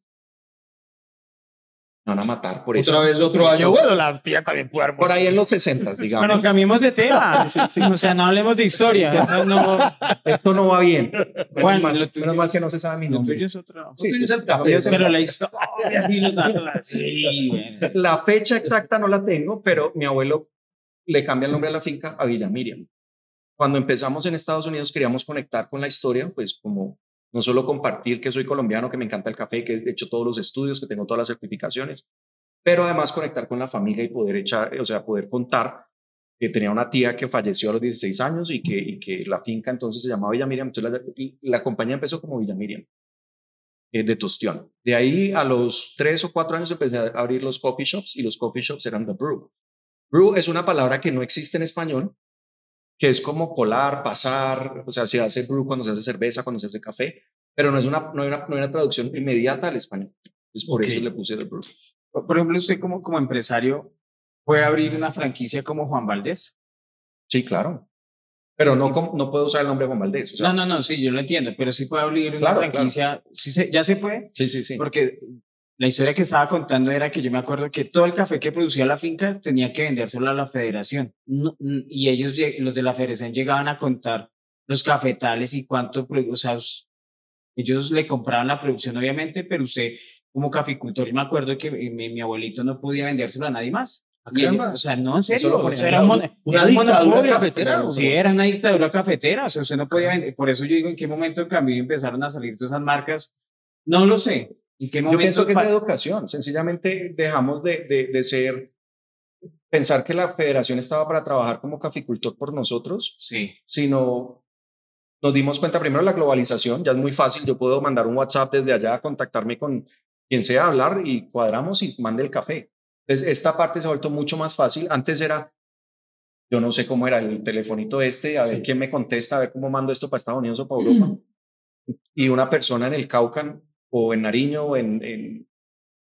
van a matar por eso. Otra vez otro año. Bueno, la tía también puede haber Por ahí en los 60, digamos. Bueno, cambiemos de tema. O sea, no hablemos de historia. No, Esto no va bien. Menos, Bueno, mal, lo mal que no se sabe mi lo nombre. tuyo es otro. Sí, Lo sí, es el sí. café, Pero Pero la historia, sí, los datos, sí, bueno. La fecha exacta no la tengo, pero mi abuelo le cambia el nombre a la finca a Villa Miriam. Cuando empezamos en Estados Unidos queríamos conectar con la historia, pues como no solo compartir que soy colombiano, que me encanta el café, que he hecho todos los estudios, que tengo todas las certificaciones, pero además conectar con la familia y poder echar, o sea, poder contar que tenía una tía que falleció a los 16 años y que, la finca entonces se llamaba Villa Miriam, entonces la, compañía empezó como Villa Miriam eh, de Tostión. De ahí a los tres o cuatro años empecé a abrir los coffee shops y los coffee shops eran The Brew. Brew es una palabra que no existe en español, que es como colar, pasar, o sea, se hace brew cuando se hace cerveza, cuando se hace café, pero no es una, no hay una, no hay una traducción inmediata al español. Entonces, por Ok. eso le puse The Brew. Por ejemplo, usted como, como empresario puede abrir una franquicia como Juan Valdés. Sí, claro. Pero no, no puedo usar el nombre Juan Valdés. O sea, No, no, no, sí, yo lo entiendo, pero sí puede abrir una Claro, claro. franquicia. Sí se- ¿Ya se puede? Sí, sí, sí. Porque la historia que estaba contando era que yo me acuerdo que todo el café que producía la finca tenía que vendérselo a la federación. No- y ellos, los de la federación, llegaban a contar los cafetales y cuánto, o sea, ellos le compraban la producción, obviamente, pero usted, como caficultor, yo me acuerdo que mi, mi abuelito no podía vendérselo a nadie más. Él- o sea, no, en Eso serio. lo o ponían sea, en era un una era un dictadura cafetera, ¿o Sí, era una dictadura cafetera. O sea, usted no podía vender. Por eso yo digo, ¿en qué momento cambió y empezaron a salir todas esas marcas? No lo sé. ¿En qué Yo pienso que es de educación. Sencillamente dejamos de, de, de ser, pensar que la federación estaba para trabajar como caficultor por nosotros, Sí. sino nos dimos cuenta primero de la globalización. Ya es muy fácil. Yo puedo mandar un WhatsApp desde allá, contactarme con quien sea, hablar y cuadramos y mande el café. Entonces, esta parte se ha vuelto mucho más fácil. Antes era, yo no sé cómo era el telefonito este, a ver Sí. quién me contesta, a ver cómo mando esto para Estados Unidos o para Europa. Y una persona en el Cauca o en Nariño o en, en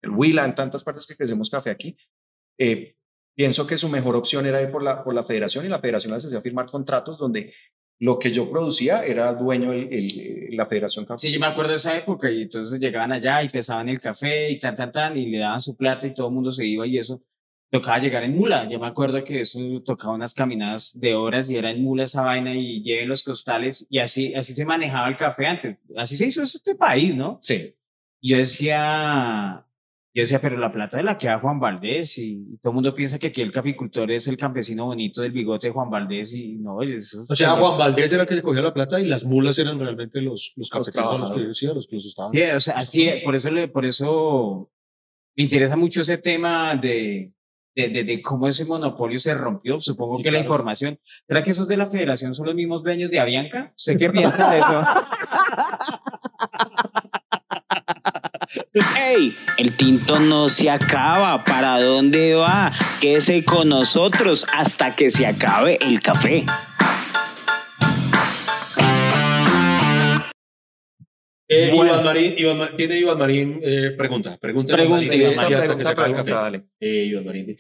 el Huila, en tantas partes que crecemos café aquí, eh, pienso que su mejor opción era ir por la, por la federación y la federación les hacía firmar contratos donde lo que yo producía era dueño el, el- la federación café. Sí, yo me acuerdo de esa época y entonces llegaban allá y pesaban el café y tan, tan, tan, y le daban su plata y todo el mundo se iba y eso tocaba llegar en mula. Yo me acuerdo que eso tocaba unas caminadas de horas y era en mula esa vaina y lleven los costales y así, así se manejaba el café antes. Así se hizo este país, ¿no? Sí. Y yo decía, yo decía, pero la plata de la que da Juan Valdés y, todo el mundo piensa que aquí el caficultor es el campesino bonito del bigote de Juan Valdés y no, eso O sea, Juan Valdés era el que se cogía la plata y las mulas eran realmente los, los son los que decía, los que los estaban. Sí, o sea, así, por eso, por eso me interesa mucho ese tema de, de, de, de cómo ese monopolio se rompió. Supongo Sí, que la claro. información. ¿Será que esos de la federación son los mismos dueños de Avianca? ¿Usted qué piensa de eso? ¡Ey! El tinto no se acaba. ¿Para dónde va? Quédese con nosotros hasta que se acabe el café. Eh, Bueno. Iván Marín, Iván tiene Iván Marín eh, pregunta, pregunta, Iván Pregunta, Marín, Iván Marín. hasta que se acabe el café. dale. Eh, Iván Marín.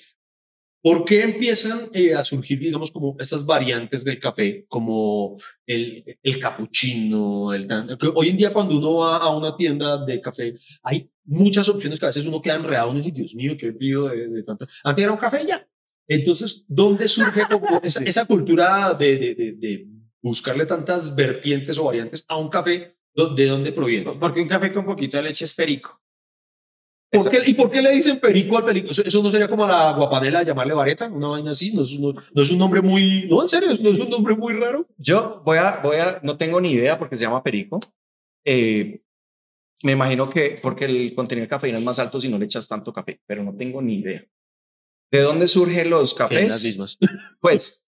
¿Por qué empiezan eh, a surgir, digamos, como estas variantes del café, como el, el capuchino, el que hoy en día cuando uno va a una tienda de café, hay muchas opciones que a veces uno queda enredado, uno dice, Dios mío, qué pido de, de tanta... Antes era un café y ya. Entonces, ¿dónde surge esa, esa cultura de, de, de, de buscarle tantas vertientes o variantes a un café? ¿Do- ¿De dónde proviene? Porque un café con poquito de leche es perico. ¿Por qué- ¿Y por qué le dicen perico al perico? ¿Eso, no sería como a la guapanela llamarle vareta? Una vaina así. ¿No es, no, no es un nombre muy. No, en serio, no es un nombre muy raro. Yo voy a, voy a, no tengo ni idea porque se llama perico. Eh, me imagino que porque el contenido de cafeína es más alto si no le echas tanto café, pero no tengo ni idea. ¿De dónde surgen los En las cafés? mismas. Pues,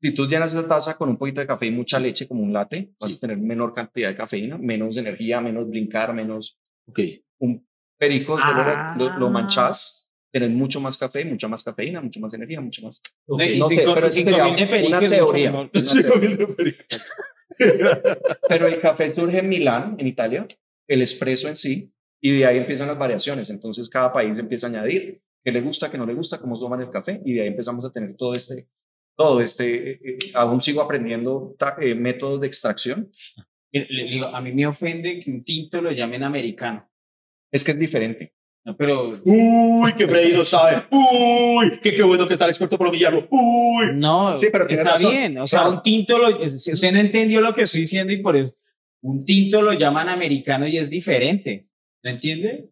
si tú llenas esa taza con un poquito de café y mucha leche, como un latte, vas a tener menor cantidad de cafeína, menos energía, menos brincar, menos Ok. un perico, Ah. lo, lo manchas, tienes mucho más café, mucha más cafeína, mucho más energía, mucho más. Ok. y no sé, cinco, pero y eso cinco sería mil de perico una teoría. Una teoría. de perico. Pero el café surge en Milán, en Italia, el espresso en sí, y de ahí empiezan las variaciones. Entonces cada país empieza a añadir qué le gusta, qué no le gusta, cómo toman el café, y de ahí empezamos a tener todo este, todo este, eh, eh, aún sigo aprendiendo eh, métodos de extracción. Le- le digo, a mí me ofende que un tinto lo llamen americano. Es que es diferente. No, Pero Uy, que Freddy no sabe. Uy, que qué bueno que está el experto colombiano. Uy. no, Sí, pero está razón. bien. O sea, Claro. un tinto, lo, usted no entendió lo que estoy diciendo y por eso un tinto lo llaman americano y es diferente. ¿No entiende?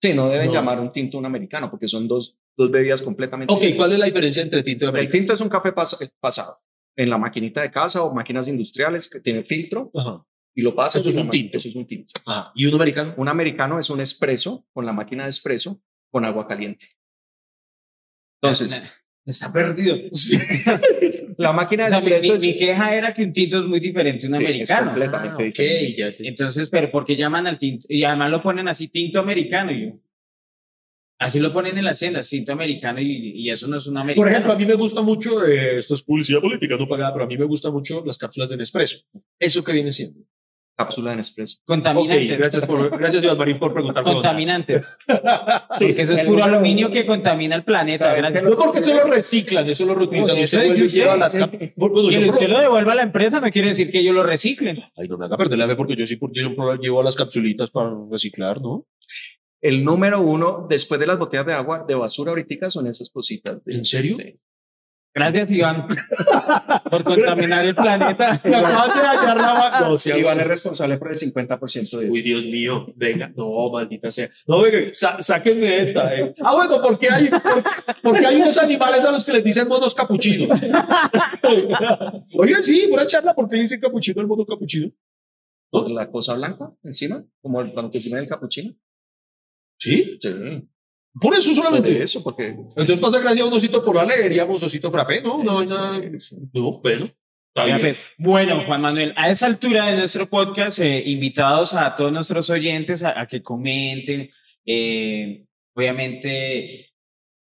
Sí, no deben No. llamar un tinto un americano porque son dos, dos bebidas completamente Ok, diferentes. ¿cuál es la diferencia entre tinto y El americano? tinto es un café pas- eh, pasado en la maquinita de casa o máquinas industriales que tiene filtro Ajá. Y lo pasas. Eso es un tinto. Eso es un tinto. Ajá. ¿Y un americano? Un americano es un espresso con la máquina de espresso con agua caliente. Entonces, na- está perdido. Sí. la máquina O de sea, mi, espresso mi- es, mi queja era que un tinto es muy diferente a un Sí, es americano. completamente Ah, ok, diferente. ya te- Entonces, pero ¿por qué llaman al tinto? Y además lo ponen así, tinto americano. Y yo, así lo ponen en las tiendas, tinto americano, y, y eso no es un americano. Por ejemplo, a mí me gusta mucho, eh, esto es publicidad política no pagada, pero a mí me gustan mucho las cápsulas de Nespresso. ¿Eso qué viene siendo? Cápsula de Nespresso. Contaminantes. gracias, por, gracias, Iván Marín, por preguntar. contaminantes. Sí, porque eso es puro aluminio que contamina el planeta. No porque eso lo reciclan, eso lo reutilizan. Eso Usted es y usted. las Que usted lo devuelva a la empresa no quiere decir que ellos lo reciclen. Ay, no me haga perder la fe porque yo sí por- yo llevo las capsulitas para reciclar, ¿no? El número uno, después de las botellas de agua de basura ahorita, son esas cositas. de- ¿En serio? Sí. Gracias, Iván, por contaminar el planeta. Me acabas de dañar la ma- No, sí, Iván es responsable por el 50% de eso. Uy, Dios mío, venga, no, maldita sea. No, venga, sa- sáquenme esta. eh. Ah, bueno, porque hay, porque, porque hay unos animales a los que les dicen monos capuchinos. Oigan, sí, buena charla, ¿por qué dicen capuchino al mono capuchino? Por la cosa blanca encima, como el encima del capuchino. Sí, Sí. Por eso Por solamente. eso, porque Entonces pasa gracias a un osito polar, le diríamos osito frappé, ¿no? Una vaina. No, bien. pues, Bueno, Juan Manuel, a esa altura de nuestro podcast, eh, invitados a todos nuestros oyentes a, a que comenten, eh, obviamente,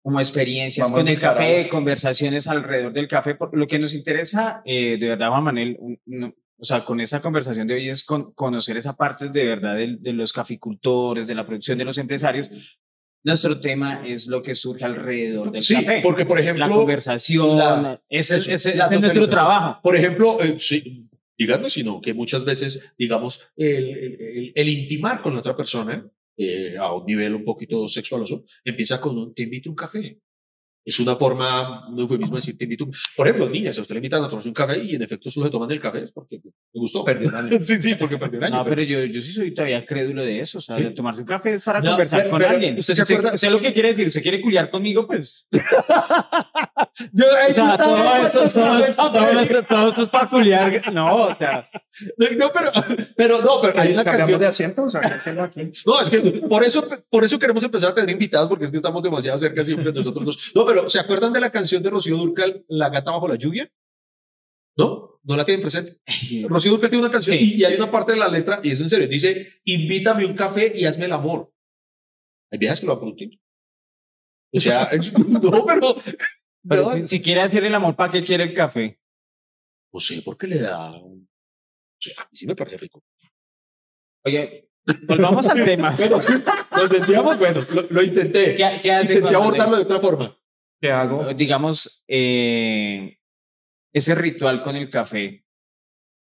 como experiencias Vamos con el café, conversaciones alrededor del café. Por, lo que nos interesa, eh, de verdad, Juan Manuel, un- no- o sea, con esta conversación de hoy es con- conocer esa parte de verdad del- de, los caficultores, de la producción de los empresarios. Nuestro tema es lo que surge alrededor del Sí, café. porque por ejemplo, la conversación, la- ese, ese- la es nuestro trabajo. Por ejemplo, eh, sí, díganme si no, que muchas veces, digamos, el, el- el- el intimar con la otra persona eh, a un nivel un poquito sexualoso empieza con un te invito a un café. Es una forma, un eufemismo de decir te invito. un-". Por ejemplo, niñas, a usted le invitan a tomarse un café y en efecto solo se toman el café es porque me gustó. perdió un año. Sí, sí, porque perdió un año. No, pero yo, yo sí soy todavía crédulo de eso. O sea, ¿Sí? tomarse un café es para No, conversar pero- con pero alguien. ¿usted se acuerda? Sé lo que quiere decir. ¿Usted quiere culiar conmigo? Pues. Yo, O sea, todo eso, todo, eso- todo no, eso- es para culiar. No, o sea. no, pero, pero no, pero hay una canción de asiento, o sea, ¿qué hacemos aquí? No, es que por eso, por eso queremos empezar a tener invitados, porque es que estamos demasiado cerca siempre de nosotros dos. No, pero ¿se acuerdan de la canción de Rocío Durcal, La gata bajo la lluvia? ¿No? ¿No la tienen presente? Rocío Durcal tiene una canción Sí. y, y hay una parte de la letra, y es en serio, dice, invítame un café y hazme el amor. Hay viejas que lo tinto. O sea, no, pero... Pero no, si, quiere hacer el amor, ¿para qué quiere el café? no sé por qué le da... un- o sea, a mí sí me parece rico. Oye, volvamos al tema. Bueno, nos desviamos, bueno, lo, lo intenté. ¿Qué, qué Intenté abordarlo de otra forma. ¿Qué hago? digamos, eh, ese ritual con el café,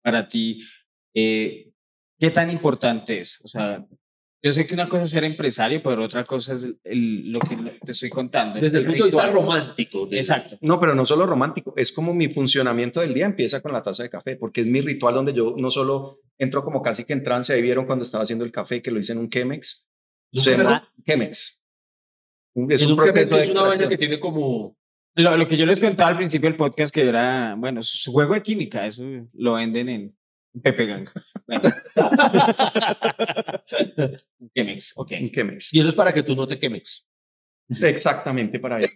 para ti, eh, ¿qué tan importante es? O sea, yo sé que una cosa es ser empresario, pero otra cosa es el- lo que te estoy contando. Desde el punto de vista ritual. romántico. de- Exacto. No, pero no solo romántico, es como mi funcionamiento del día empieza con la taza de café, porque es mi ritual donde yo no solo entro como casi que en trance, ahí vieron cuando estaba haciendo el café que lo hice en un Chemex. ¿Un Se Chemex? Es un proceso de es una vaina que tiene como... Lo, lo que yo les contaba al principio del podcast, que era, bueno, su su juego de química, eso lo venden en Pepe Gang. Bueno. Chemex, ok. Un Chemex. Y eso es para que tú no te quemes. Exactamente para eso.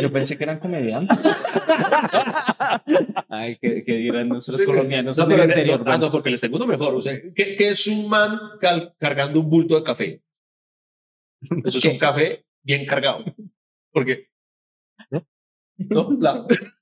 Yo pensé que eran comediantes. Ay, que, que dirán nuestros colombianos No, en el pero- exterior. no, ah, no, porque les tengo uno mejor. O sea, ¿qué, qué es un man cal- cargando un bulto de café? Eso es un café bien cargado. Porque... ¿No? La-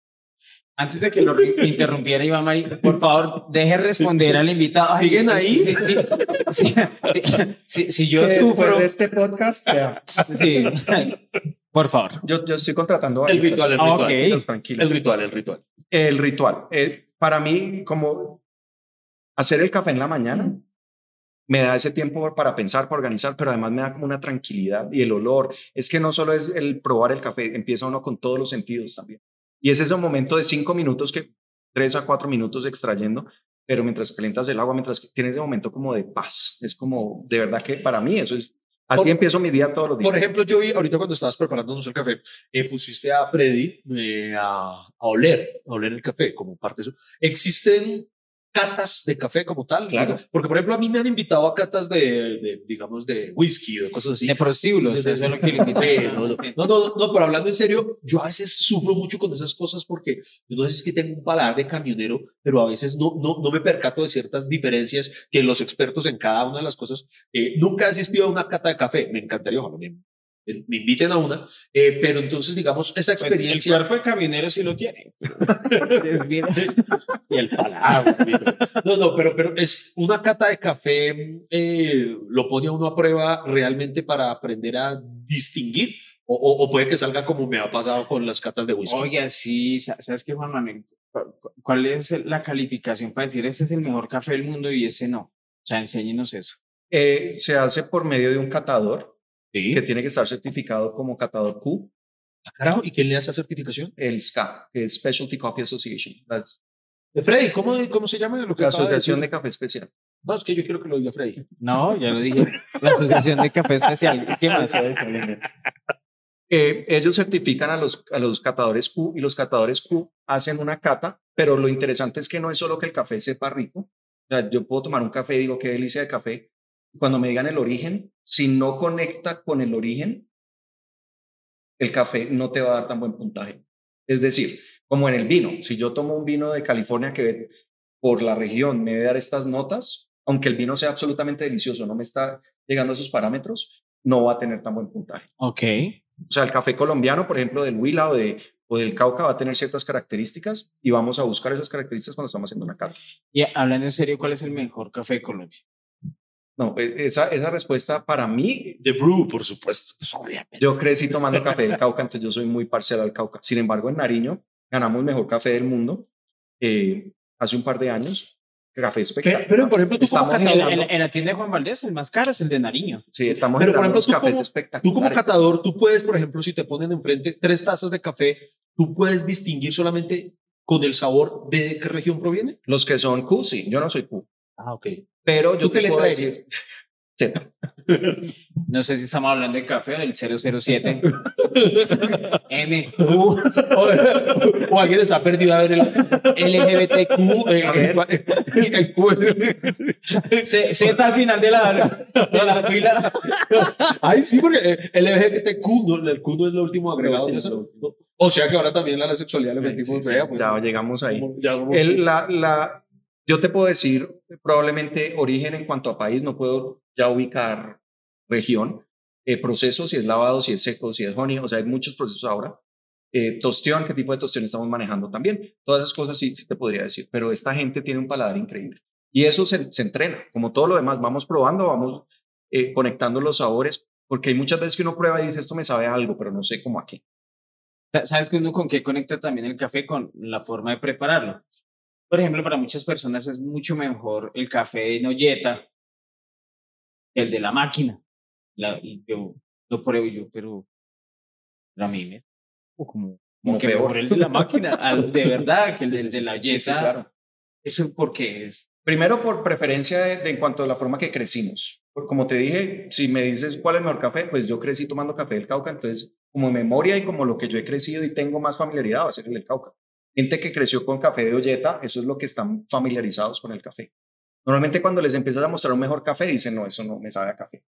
Antes de que lo interrumpiera Iván Marín, por favor, deje responder al invitado. Ay, ¿Siguen ahí? Sí, sí, sí, sí, si yo sufro, de este podcast, vea, sí, por favor. yo, yo estoy contratando El baristas. ritual, el Ah, ritual. ok. Entonces, tranquilo. El ritual, el ritual. El ritual. eh, para mí, como hacer el café en la mañana, me da ese tiempo para pensar, para organizar, pero además me da como una tranquilidad y el olor. Es que no solo es el probar el café, empieza uno con todos los sentidos también. Y es ese momento de cinco minutos que, tres a cuatro minutos extrayendo, pero mientras calientas el agua, mientras que tienes ese momento como de paz. Es como, de verdad que para mí eso es, así Por- empiezo mi día todos los días. Por ejemplo, yo vi ahorita cuando estabas preparándonos el café, eh, pusiste a Freddy eh, a, a oler, a oler el café como parte de eso. ¿Existen catas de café como tal? Claro. Porque, por ejemplo, a mí me han invitado a catas de, de, digamos, de whisky o de cosas así. De prostíbulos, eso es lo que no, no, no, no, no, pero hablando en serio, yo a veces sufro mucho con esas cosas porque yo no sé si es que tengo un paladar de camionero, pero a veces no, no, no me percato de ciertas diferencias que los expertos en cada una de las cosas. eh, nunca he asistido a una cata de café, me encantaría, ojalá me, me inviten a una, eh, pero entonces, digamos, esa Pues, el experiencia. cuerpo de camionero sí lo tiene. Es bien- y el paladar. No, no, pero, pero es una cata de café, eh, lo pone a uno a prueba realmente para aprender a distinguir. O, o- o puede que salga como me ha pasado con las catas de whisky. Oye, sí, sa- ¿sabes qué, Juan Manuel? ¿Cu- cu- ¿Cuál es la calificación para decir este es el mejor café del mundo y ese no? O sea, enséñenos eso. Eh, se hace por medio de un catador Sí. que tiene que estar certificado como catador Q, Ah, carajo, ¿y quién le hace esa certificación? el SCA, que es Specialty Coffee Association, De Freddy, ¿cómo, ¿cómo se llama lo que la de Asociación de decir? Café Especial. No, es que yo quiero que lo diga Freddy. No, ya lo dije. La Asociación de Café Especial. ¿Qué más? Eh, ellos certifican a los, a los catadores Q y los catadores Q hacen una cata, pero lo interesante es que no es solo que el café sepa rico. O sea, yo puedo tomar un café y digo, qué delicia de café. Cuando me digan el origen, si no conecta con el origen, el café no te va a dar tan buen puntaje. Es decir, como en el vino, si yo tomo un vino de California que por la región me debe dar estas notas, aunque el vino sea absolutamente delicioso, no me está llegando a esos parámetros, no va a tener tan buen puntaje. Ok. O sea, el café colombiano, por ejemplo, del Huila o, de, o del Cauca va a tener ciertas características y vamos a buscar esas características cuando estamos haciendo una cata. Y hablando en serio, ¿cuál es el mejor café de Colombia? No, e- esa, esa respuesta para mí, De Brew, por supuesto. Pues, obviamente. yo crecí tomando café del Cauca, entonces yo soy muy parcial al Cauca. Sin embargo, en Nariño ganamos mejor café del mundo eh, hace un par de años. Café espectacular. pero, por ejemplo, tú como Estamos En, la- catador, en en la tienda de Juan Valdés, el más caro es el de Nariño. Sí, estamos Pero, por ejemplo, tú cafés como- espectaculares. Tú como catador, tú puedes, por ejemplo, si te ponen enfrente tres tazas de café, tú puedes distinguir solamente con el sabor de qué región proviene. Los que son Q, sí, yo no soy Q. Ah, ok. Pero yo ¿Tú te le puedo traes? decir- Z. No sé si estamos hablando de café o del 007. M. o, o alguien está perdido a ver el LGBTQ. eh, A ver. el, el Q. Z al final de la, de la fila. Ay, sí, porque eh, el LGBTQ, no, el Q no es lo último agregado. O sea que ahora también la sexualidad le Sí, metimos. sí, vea, sí, pues, ya llegamos ahí. como- ya somos- El- la, la, yo te puedo decir probablemente origen en cuanto a país, no puedo ya ubicar región, eh, proceso, si es lavado, si es seco, si es honey, o sea, hay muchos procesos ahora. Eh, tostión, qué tipo de tostión estamos manejando también. Todas esas cosas sí, sí te podría decir, pero esta gente tiene un paladar increíble. Y eso se, se entrena, como todo lo demás, vamos probando, vamos eh, conectando los sabores, porque hay muchas veces que uno prueba y dice, esto me sabe a algo, pero no sé cómo aquí. Sa- ¿Sabes que uno con qué conecta también el café? Con la forma de prepararlo. Por ejemplo, para muchas personas es mucho mejor el café en olleta que el de la máquina. La- y yo lo pruebo yo, pero, pero a mí me... o como, como que peor. mejor el de la máquina, al- de verdad, que el del de la Sí, sí, claro. Eso porque es... Primero por preferencia de, de en cuanto a la forma que crecimos. Como te dije, si me dices cuál es el mejor café, pues yo crecí tomando café del Cauca, entonces como memoria y como lo que yo he crecido y tengo más familiaridad va a ser el del Cauca. Gente que creció con café de olleta, eso es lo que están familiarizados con el café. Normalmente cuando les empiezas a mostrar un mejor café, dicen, no, eso no me sabe a café.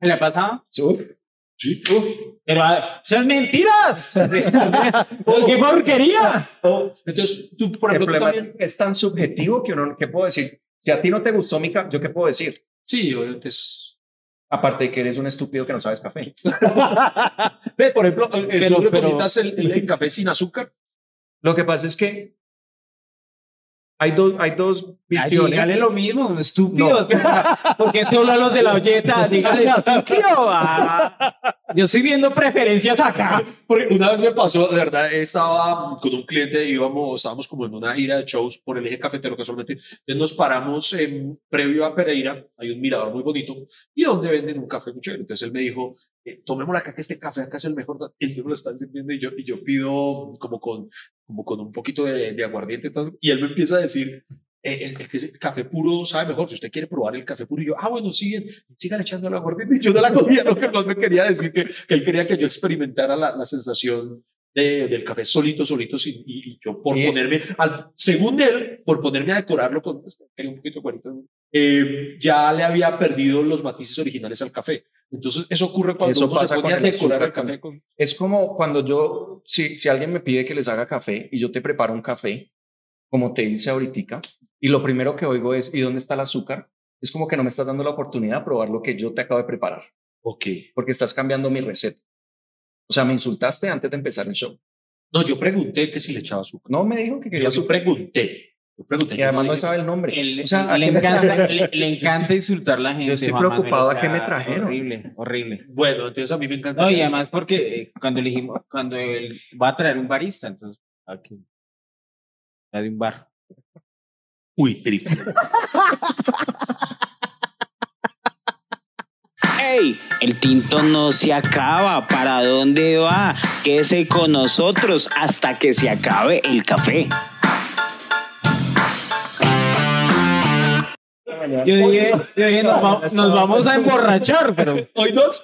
¿Me la pasaba? Uf, Sí. Pero ah, son mentiras. ¡Qué porquería! O- entonces, tú, por el ejemplo, tú problema también. es, es tan subjetivo que uno, ¿qué puedo decir? Si a ti no te gustó mi café, ¿yo qué puedo decir? Sí, obviamente es. Aparte de que eres un estúpido que no sabes café. Ve, por ejemplo, el, el- Pero- ¿tú pero- el, el- el café sin azúcar? Lo que pasa es que hay dos, hay dos visiones. dígale lo mismo, estúpidos. Porque solo a los de la olleta, dígale estúpido. ah. Yo estoy viendo preferencias acá. Porque una vez me pasó, de verdad, estaba con un cliente, íbamos, estábamos como en una gira de shows por el eje cafetero casualmente. Entonces nos paramos en, previo a Pereira, hay un mirador muy bonito y donde venden un café muy chévere. Entonces él me dijo, eh, tomémosla acá, que este café acá es el mejor. Y él me lo están sirviendo y yo, y yo pido como con, como con un poquito de, de aguardiente y él me empieza a decir, eh, es, que el café puro sabe mejor. Si usted quiere probar el café puro, y yo, ah, bueno, sí, siga echando el aguardiente. Y yo no la cogía, lo que más me quería decir, que, que él quería que yo experimentara la, la sensación de, del café solito, solito, sin, y, y yo por Y- ponerme, al, según él, por ponerme a decorarlo con, tengo un poquito de cuarito, eh, ya le había perdido los matices originales al café. Entonces, eso ocurre cuando Eso uno se pone a decorar el café con... Es como cuando yo, si, si alguien me pide que les haga café y yo te preparo un café, como te hice ahorita, y lo primero que oigo es, ¿y dónde está el azúcar? Es como que no me estás dando la oportunidad de probar lo que yo te acabo de preparar, Ok. porque estás cambiando mi receta. O sea, me insultaste antes de empezar el show. No, yo pregunté que si le echaba azúcar. No me dijo que quería Yo, pregunté. Yo pregunté. Y yo además no sabe el nombre. El- o sea, ¿a le, encanta, trajeron? le, le encanta insultar a la gente. estoy Juan Manuel, preocupado a qué me sea, trajeron. Horrible, horrible. Bueno, entonces a mí me encanta. No, y además porque eh, cuando elegimos, cuando él va a traer un barista, entonces aquí. La de un bar. Uy, triple. ¡Ey! El tinto no se acaba. ¿Para dónde va? Quédese con nosotros hasta que se acabe el café. Yo dije, yo dije nos, va- nos vamos a emborrachar, pero Hoy dos.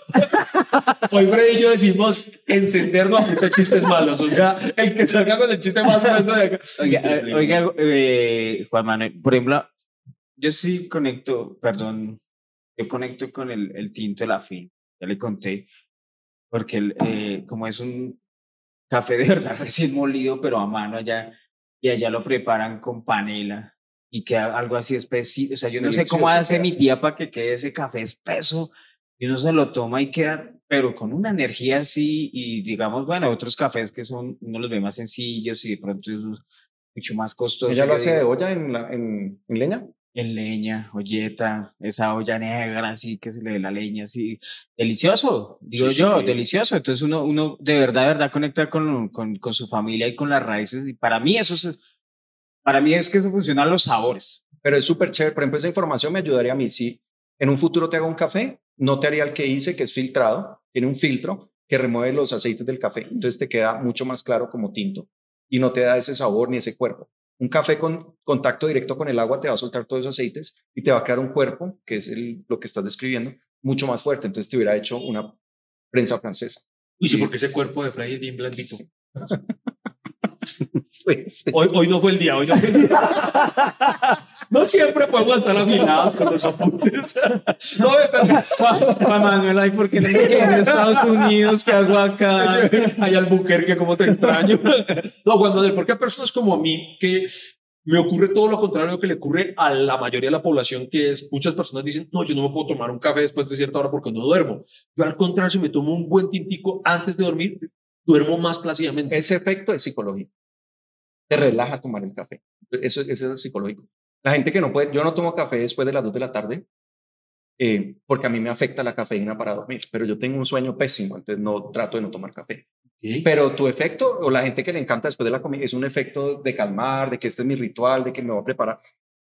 Hoy Freddy y yo decimos encendernos a chistes malos. O sea, el que salga con el chiste más malo de acá. Oiga, eh, oiga, eh, Juan Manuel, por ejemplo, yo sí conecto, perdón, yo conecto con el, el tinto de la fin, ya le conté, porque el, eh, como es un café de verdad recién molido, pero a mano allá, y allá lo preparan con panela y queda algo así espeso, o sea, yo no sé cómo hace mi tía para que quede ese café espeso, y uno se lo toma y queda, pero con una energía así, y digamos, bueno, otros cafés que son, uno los ve más sencillos y de pronto es mucho más costoso. ¿Ella lo hace de olla en, la- en, en leña? En leña, olleta, esa olla negra así que se le dé la leña así. Delicioso, digo sí, yo, sí. delicioso. Entonces uno, uno de verdad, de verdad conecta con, con, con su familia y con las raíces. Y para mí eso es, para mí es que eso funciona los sabores. Pero es súper chévere. Por ejemplo, esa información me ayudaría a mí. Si en un futuro te hago un café, no te haría el que hice, que es filtrado. Tiene un filtro que remueve los aceites del café. Entonces te queda mucho más claro como tinto y no te da ese sabor ni ese cuerpo. Un café con contacto directo con el agua te va a soltar todos esos aceites y te va a crear un cuerpo, que es el, lo que estás describiendo, mucho más fuerte. Entonces te hubiera hecho una prensa francesa. Uy, sí, porque ese cuerpo de Freddy es bien blandito. Pues, Hoy, hoy no fue el día, hoy no fue el día. No siempre podemos estar afilados con los apuntes. No permitas. Juan Manuel, ay, ¿por qué no me quedé en Estados Unidos? ¿Qué hago acá? Hay Albuquerque, como te extraño. No, Juan Manuel, porque hay personas como a mí que me ocurre todo lo contrario que le ocurre a la mayoría de la población, que es muchas personas dicen, no, yo no me puedo tomar un café después de cierta hora porque no duermo. Yo al contrario, si me tomo un buen tintico antes de dormir, duermo más plácidamente. ese efecto es psicológico. Te relaja tomar el café. Eso, eso es psicológico. La gente que no puede, yo no tomo café después de las 2 de la tarde eh, porque a mí me afecta la cafeína para dormir, pero yo tengo un sueño pésimo, entonces no trato de no tomar café. ¿Sí? Pero tu efecto, o la gente que le encanta después de la comida, es un efecto de calmar, de que este es mi ritual, de que me voy a preparar,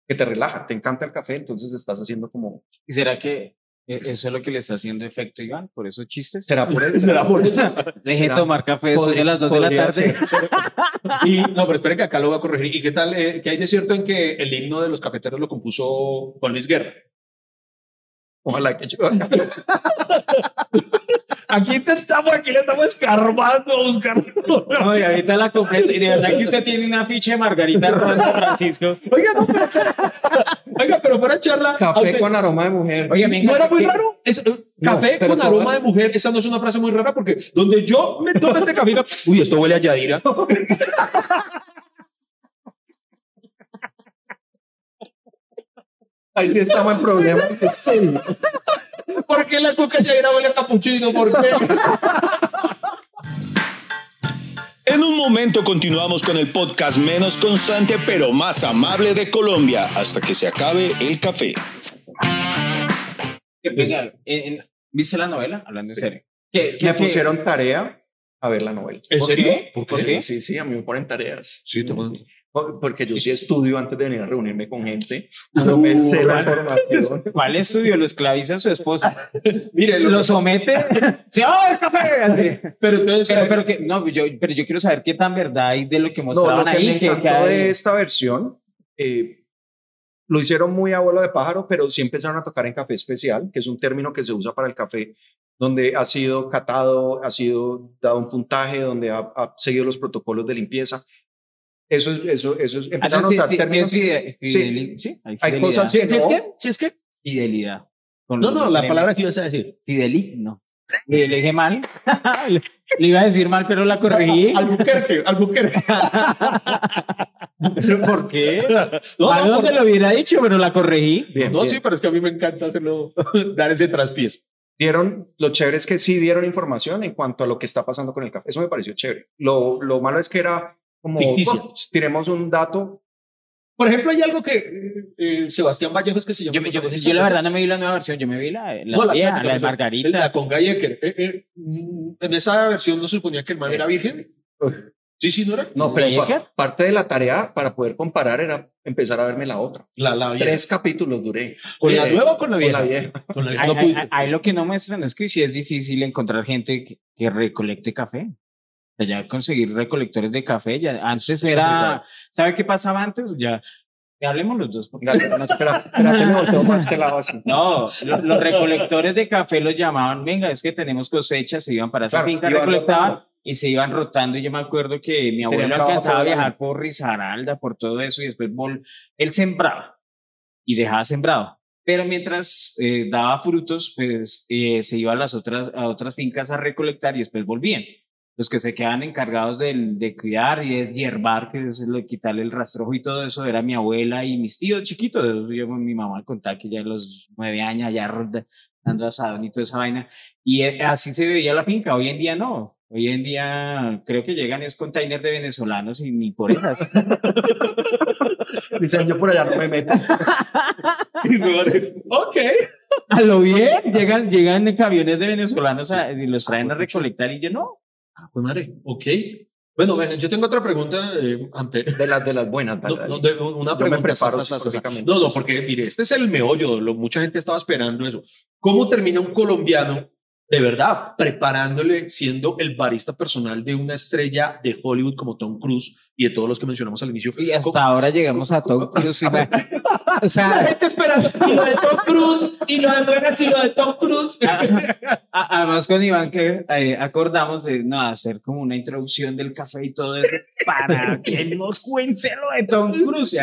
que te relaja, te encanta el café, entonces estás haciendo como... ¿Y será que eso es lo que le está haciendo efecto, Iván? ¿Por esos chistes? ¿Será por él? ¿Será por él? Deje tomar café después de las 2 de la tarde. ser. Y no, pero espere que acá lo voy a corregir. ¿Y qué tal? eh, ¿Qué hay de cierto en que el himno de los cafeteros lo compuso Juan Luis Guerra? Ojalá que yo... Aquí intentamos, aquí le estamos escarbando, buscando. No, y ahorita la compré. Y de verdad que usted tiene una ficha de Margarita Rosa, Francisco. Oiga, no, pero, oiga, pero fuera charla. Café usted- con aroma de mujer. Oye, venga, ¿No era muy raro? Es, eh, No, café con aroma de mujer. Esa no es una frase muy rara porque donde yo me tomo este café, uy, esto huele a Yadira. Ahí sí estamos en problemas. Sí. ¿Por qué la cuca Yadira huele a capuchino? ¿Por qué? En un momento continuamos con el podcast menos constante pero más amable de Colombia hasta que se acabe el café. Venga, en- en- ¿viste la novela? Hablando en serio. ¿Qué, Me pusieron tarea a ver la novela. ¿En ¿Por serio? qué? ¿Por qué? sí, sí, a mí me ponen tareas. Sí, te mando. Por- Porque yo sí estudio antes de venir a reunirme con gente. No me sé la información. ¿Cuál estudio? Lo esclaviza a su esposa. Mire, lo, Lo somete. ¡Se va el café! Así. pero entonces, Pero, pero, que, no, yo, pero yo quiero saber qué tan verdad hay de lo que No, mostraban lo que ahí. me que- que hay- de esta versión, eh, lo hicieron muy a vuelo de pájaro, pero sí empezaron a tocar en café especial, que es un término que se usa para el café, donde ha sido catado, ha sido dado un puntaje, donde ha, ha seguido los protocolos de limpieza. Eso es, eso, eso es, Ah, empezaron sí, a notar sí, sí, es Sí. hay Hay fidelidad. cosas ¿Sí, sí es que? ¿Sí es que? Fidelidad. Con No, no, la palabra que ibas a decir. Fidelic, no. Le, le dije mal. le, le iba a decir mal, pero la corregí. Albuquerque, Albuquerque. ¿Pero por qué? No, ¿A no, lo hubiera dicho? Pero la corregí. Bien, no, bien. sí, pero es que a mí me encanta hacerlo, dar ese traspiés. dieron, lo chévere es que sí dieron información en cuanto a lo que está pasando con el café. Eso me pareció chévere. Lo, lo malo es que era como, Ficticio. bueno, tiremos un dato. Por ejemplo, hay algo que eh, Sebastián Vallejos que se llama. Yo, yo- yo la verdad no me vi la nueva versión, yo me vi la, la, No, la vieja, clásica la de Margarita. La con Guy Ecker. Eh, eh, mm, en esa versión no se suponía que el man era virgen. Sí, sí, ¿no era? No, pero ¿Y pa- parte de la tarea para poder comparar era empezar a verme la otra. La, la vieja. Tres capítulos duré. ¿Con la Eh, nueva o con la Con vieja? la vieja. Con la Ahí, no ahí- ahí lo que no muestran es que sí es difícil encontrar gente que, que recolecte café. Ya conseguir recolectores de café, ya antes es era. ¿sabe qué pasaba antes? Ya, hablemos los dos. porque- no, espera, espérate, me volteo más este lado así. No, lo- los recolectores de café los llamaban, venga, es que tenemos cosechas, se iban para esa Claro, finca, rotando. y se iban rotando. Y yo me acuerdo que mi abuelo alcanzaba a viajar por Risaralda, por todo eso, y después vol él sembraba y dejaba sembrado. Pero mientras eh, daba frutos, pues eh, se iba a las otras, a otras fincas a recolectar y después volvían. Los que se quedaban encargados del- de, cuidar y de hierbar, que es lo de quitarle el rastrojo y todo eso, era mi abuela y mis tíos chiquitos. Yo, mi mamá contaba que ya a los nueve años, ya dando asado y toda esa vaina. Y eh, así se veía la finca. Hoy en día no. Hoy en día creo que llegan es containers de venezolanos y ni por esas. Dicen, yo por allá no me meto. Y luego de- ok. A lo bien, llegan, llegan camiones de venezolanos a- y los traen a recolectar y yo no. Ah, pues madre, ok. Bueno, bueno, yo tengo otra pregunta, eh. De las, de las buenas. No, no, de- una pregunta. preparo sa, sa, sa, sa. psicológicamente. No, no, porque mire, este es el meollo. Lo, mucha gente estaba esperando eso. ¿Cómo termina un colombiano de verdad preparándole, siendo el barista personal de una estrella de Hollywood como Tom Cruise y de todos los que mencionamos al inicio? Y hasta ahora llegamos a Tom Cruise. ima- O La sea, gente esperando y lo de Tom Cruise y lo de buenas y lo de Tom Cruise. a- a- además con Iván que eh, acordamos de no, hacer como una introducción del café y todo eso para que él nos cuente lo de Tom Cruise.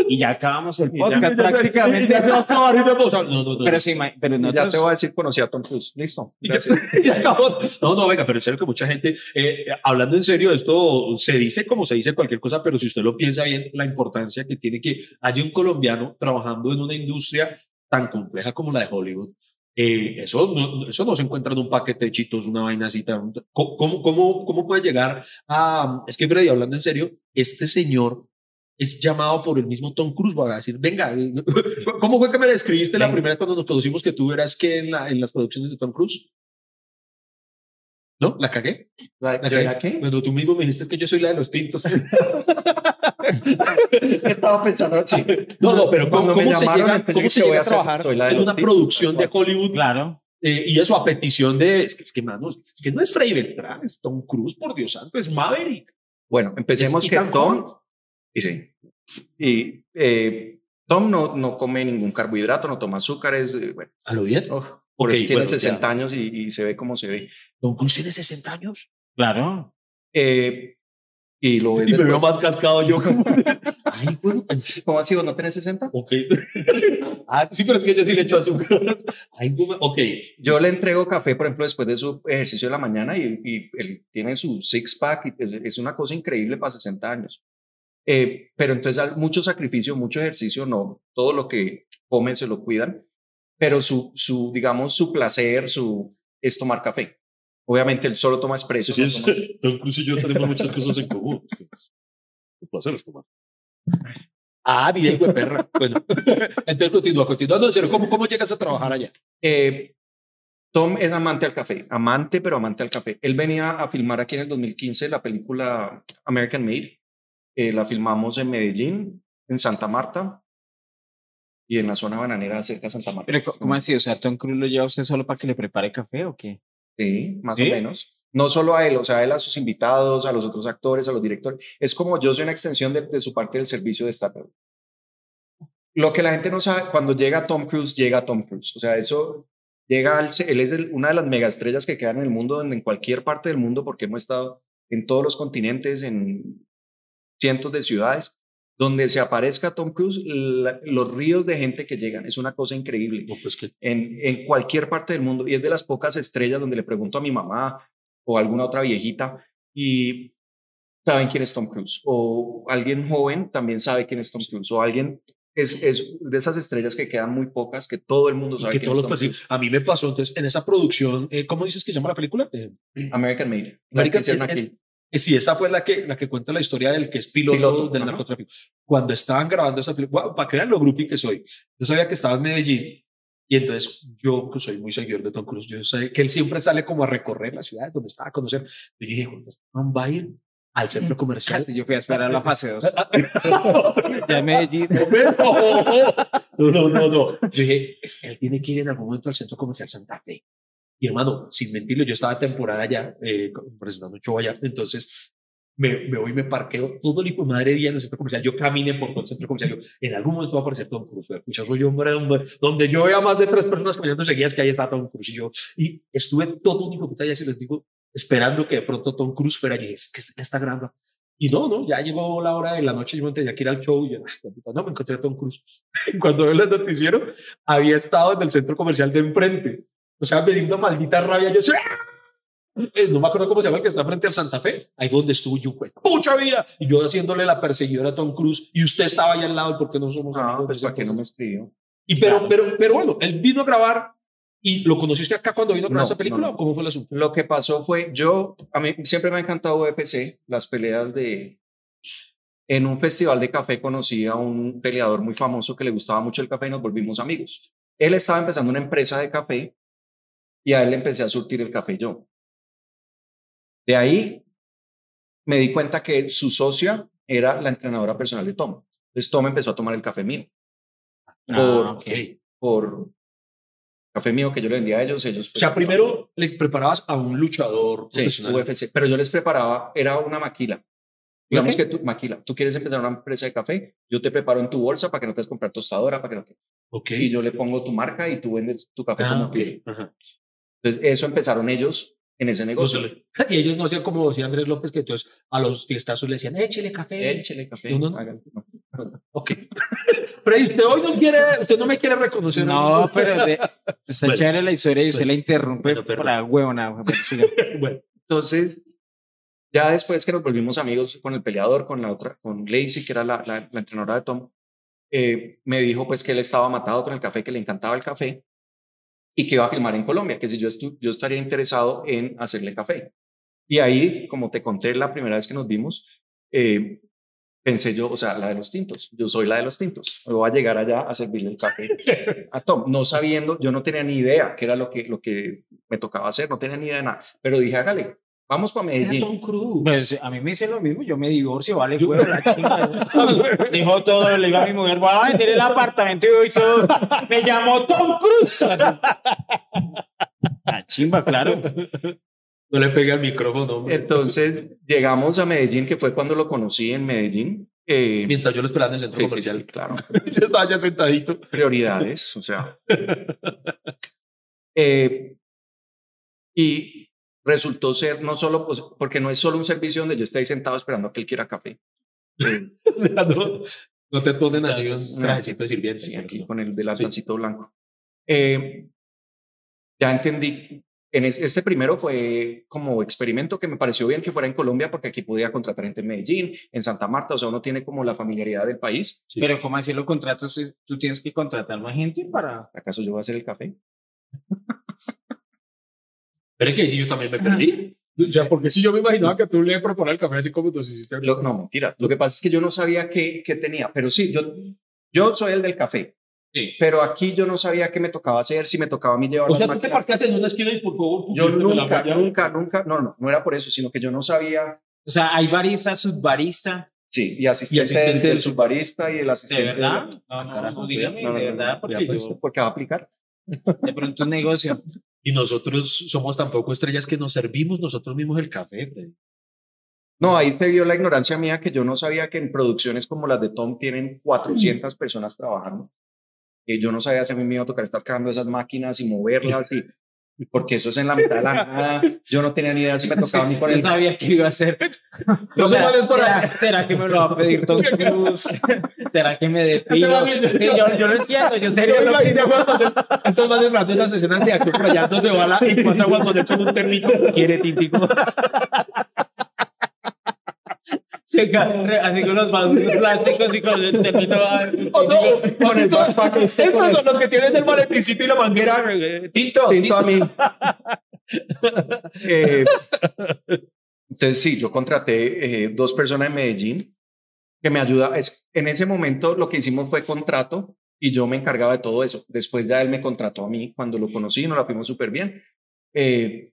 Ya. Y ya acabamos el podcast prácticamente. Ya se va a acabar y sea, no, no, no. Pero sí, ma- pero Ya te voy a decir, conocí a Tom Cruise. Listo. Y ya- Gracias. ya acabó. No, no, venga, pero en serio que mucha gente, eh, hablando en serio, esto se dice como se dice cualquier cosa, pero si usted lo piensa bien, la importancia que tiene que haya un colombiano trabajando en una industria tan compleja como la de Hollywood. eh, eso, no, eso no se encuentra en un paquete de chitos, una vaina así. tan- ¿Cómo, cómo, cómo, cómo puede llegar a... Es que Freddy, hablando en serio, este señor es llamado por el mismo Tom Cruise, va a decir, venga, eh, ¿cómo fue que me describiste la primera vez cuando nos conocimos que tú eras que en, la, en las producciones de Tom Cruise? ¿No? ¿La cagué? ¿La, ¿La cagué? qué? Bueno, tú mismo me dijiste que yo soy la de los tintos. Es que estaba pensando así. No, no, pero ¿cómo, se llega, cómo se llega a trabajar la en una tintos, producción de. Hollywood Claro. eh, y eso a petición de, es que, es que, mano, es que no es Freddy Beltrán, es Tom Cruise, por Dios santo, es Maverick. Bueno, empecemos Es que Tom. Y sí. Y eh, Tom no, no come ningún carbohidrato, no toma azúcares. eh, bueno, ¿A lo bien? uf, por Ok, eso tiene bueno, 60 ya. años y, y se ve como se ve. Tom Cruise tiene 60 años. Claro. Eh, y lo ves Y me veo más cascado yo. Ay, bueno, pensé- ¿Cómo así? ¿Vos no tenés 60? Ok. ah, sí, pero es que yo sí le echo azúcar. Ay, ok. Yo le entrego café, por ejemplo, después de su ejercicio de la mañana y, y él tiene su six pack y es, es una cosa increíble para 60 años. Eh, pero entonces hay mucho sacrificio, mucho ejercicio, no, todo lo que come se lo cuidan, pero su, su digamos, su placer su, es tomar café. Obviamente él solo toma espresso. Sí, no toma- Tom Cruise y yo tenemos muchas cosas en común. Un placer es tomar. Ah, bien, güey, perra. Bueno, entonces continúa, continuando. En serio, ¿cómo, ¿cómo llegas a trabajar allá? Eh, Tom es amante al café, amante, pero amante al café. Él venía a filmar aquí en el 2015 la película American Made. Eh, la filmamos en Medellín, en Santa Marta y en la zona bananera cerca de Santa Marta. Pero, ¿cómo así? O sea, Tom Cruise lo lleva usted solo para que le prepare café o qué? Sí, más ¿Sí? o menos. No solo a él, o sea, a él, a sus invitados, a los otros actores, a los directores. Es como yo soy una extensión de, de su parte del servicio de Statoil. Lo que la gente no sabe, cuando llega Tom Cruise, llega Tom Cruise. O sea, eso llega al, él es el- una de las megaestrellas que quedan en el mundo, en, en cualquier parte del mundo, porque hemos estado en todos los continentes, en cientos de ciudades. Donde se aparezca Tom Cruise, la- los ríos de gente que llegan, es una cosa increíble No, pues que en, en cualquier parte del mundo y es de las pocas estrellas donde le pregunto a mi mamá o a alguna otra viejita y saben quién es Tom Cruise o alguien joven también sabe quién es Tom Cruise o alguien es, es de esas estrellas que quedan muy pocas que todo el mundo sabe que todos los. Cruise. A mí me pasó, entonces, en esa producción, eh, ¿cómo dices que se llama la película? Eh, American Made la Marica, que Sí, esa fue la que, la que cuenta la historia del que es piloto, Piloto, del ajá. narcotráfico. Cuando estaban grabando esa película, wow, para que vean lo groupie que soy, yo sabía que estaba en Medellín y entonces yo pues, soy muy seguidor de Tom Cruise, yo sé que él siempre sale como a recorrer la ciudad donde estaba a conocer. Yo dije, "Juan, este man va a ir al centro comercial. Casi yo fui a esperar la fase 2. no, Ya en Medellín. no, no, no. Yo dije, "Es- él tiene que ir en algún momento al centro comercial Santa Fe. Y hermano, sin mentirlo, yo estaba temporada allá, eh, presentando un show allá, entonces me, me voy y me parqueo todo el hijo de madre día en el centro comercial. Yo caminé por todo el centro comercial. Yo, en algún momento va a aparecer Tom Cruise. Pucha, soy hombre, hombre. Donde yo vea más de tres personas caminando seguidas que ahí está Tom Cruise. Y yo, y estuve todo un hijo de puta, ya se les digo, esperando que de pronto Tom Cruise fuera. Y es que está grabando. Y no, no, ya llegó la hora de la noche, yo me tenía que ir al show y yo, "Ay, qué puta, no, me encontré a Tom Cruise. Cuando veo el noticiero, había estado en el centro comercial de enfrente. O sea, me dio una maldita rabia. Yo, eh, no me acuerdo cómo se llama el que está frente al Santa Fe. Ahí fue donde estuvo yo, güey. ¡Pucha vida! Y yo haciéndole la perseguidora a Tom Cruise y usted estaba ahí al lado porque no somos Ah, amigos. pues para que no me entonces? escribió Y pero, Claro. pero, pero bueno, él vino a grabar y lo conociste acá cuando vino a grabar No, esa película no. o cómo fue el asunto? Lo que pasó fue, yo, a mí siempre me ha encantado UFC, las peleas de... En un festival de café conocí a un peleador muy famoso que le gustaba mucho el café y nos volvimos amigos. Él estaba empezando una empresa de café y a él le empecé a surtir el café yo. De ahí me di cuenta que su socia era la entrenadora personal de Tom. Entonces Tom empezó a tomar el café mío. Por, Ah, ok. por café mío que yo le vendía a ellos. ellos O sea, primero le preparabas a un luchador Sí, profesional. UFC, pero yo les preparaba, era una maquila. Digamos qué? que tú, maquila, tú quieres empezar una empresa de café, yo te preparo en tu bolsa para que no te des comprar tostadora, para que no te... Ok. Y yo le pongo tu marca y tú vendes tu café Ah, como ok. quieres. Entonces, eso empezaron ellos en ese negocio. Y ellos no hacían como decía Andrés López, que entonces a los fiestazos le decían, échele café. Échele café. No, no, no. Ok. Freddy, usted hoy no quiere, usted no me quiere reconocer. No, pero de, está Bueno. chévere la historia y usted Bueno. la interrumpe Bueno, perdón. para huevona. Bueno, Entonces, ya después que nos volvimos amigos con el peleador, con la otra, con Lacey, que era la, la, la entrenadora de Tom, eh, me dijo pues que él estaba matado con el café, que le encantaba el café y que iba a filmar en Colombia, que si yo, estu- yo estaría interesado en hacerle café. Y ahí, como te conté la primera vez que nos vimos, eh, pensé yo, o sea, la de los tintos, yo soy la de los tintos, me voy a llegar allá a servirle el café a Tom, no sabiendo, yo no tenía ni idea qué era lo que, lo que me tocaba hacer, no tenía ni idea de nada, pero dije, hágale, vamos para es que era Medellín. Tom Cruise. Pues a mí me dice lo mismo, yo me divorcio, vale, Yo- huevo, la chinga. Dijo todo, le digo a mi mujer, voy a vender el apartamento y hoy todo. Me llamó Tom Cruise. La chimba, claro. No le pegué al micrófono, hombre. Entonces llegamos a Medellín, que fue cuando lo conocí en Medellín. eh, Mientras yo lo esperaba en el centro sí, sí, comercial. sí, claro. Yo estaba ya sentadito. Prioridades, o sea. Eh, y resultó ser no solo, pues, porque no es solo un servicio donde yo estoy sentado esperando a que él quiera café. Eh, O sea, no, no te ponen así un trajecito de sirviente. sí, aquí con el delantancito blanco. Eh, ya entendí. En es- este primero fue como experimento que me pareció bien que fuera en Colombia porque aquí podía contratar gente en Medellín, en Santa Marta, o sea, uno tiene como la familiaridad del país. Sí. Pero ¿cómo así los contratos? Si Tú tienes que contratar más gente para... ¿Acaso yo voy a hacer el café? Pero es que si yo también me perdí. O sea, porque si yo me imaginaba que tú le preparas el café así como tú hiciste. Lo- no, mentira. Lo que pasa es que yo no sabía qué, qué tenía, pero sí, yo, yo soy el del café. Sí. Pero aquí yo no sabía qué me tocaba hacer, si me tocaba a mí llevar O sea, tú te máquinas. parqueas en una esquina y por favor, tú Yo nunca, nunca, nunca, no, no, no era por eso, sino que yo no sabía, O sea, hay barista, subbarista. sí, y asistente, Y asistente del, del subbarista y el ¿De asistente. verdad? de- No, no, carajo, no, dígame, No, no, de verdad, porque pues, yo, porque va a aplicar. de pronto un negocio. Y nosotros somos tampoco estrellas que nos servimos nosotros mismos el café, Freddy. No, ahí se vio la ignorancia mía que yo no sabía que en producciones como las de Tom tienen 400 personas trabajando. Yo no sabía si a mí me iba a tocar estar cargando esas máquinas y moverlas y porque eso es en la mitad de la nada. Yo no tenía ni idea si me tocaba ni con Yo el sabía que iba a hacer. No se sea, por. ¿será, será que me lo va a pedir Tom Cruise? ¿Será que me depilo? va Sí, yo, yo lo entiendo, yo Manuel, estos más de esas escenas de acción rayándose bala y pasa Juan Manuel con un térmico. Quiere tintico. Sí, ca- así con los vasos plásticos y con el termito. Oh, no, con eso, esos son los que tienen el maletincito y la manguera. eh, tinto, tinto a mí. Eh, entonces sí, yo contraté eh, dos personas en Medellín que me ayuda. Es, en ese momento lo que hicimos fue contrato y yo me encargaba de todo eso. Después ya él me contrató a mí cuando lo conocí, nos la fuimos súper bien. Eh,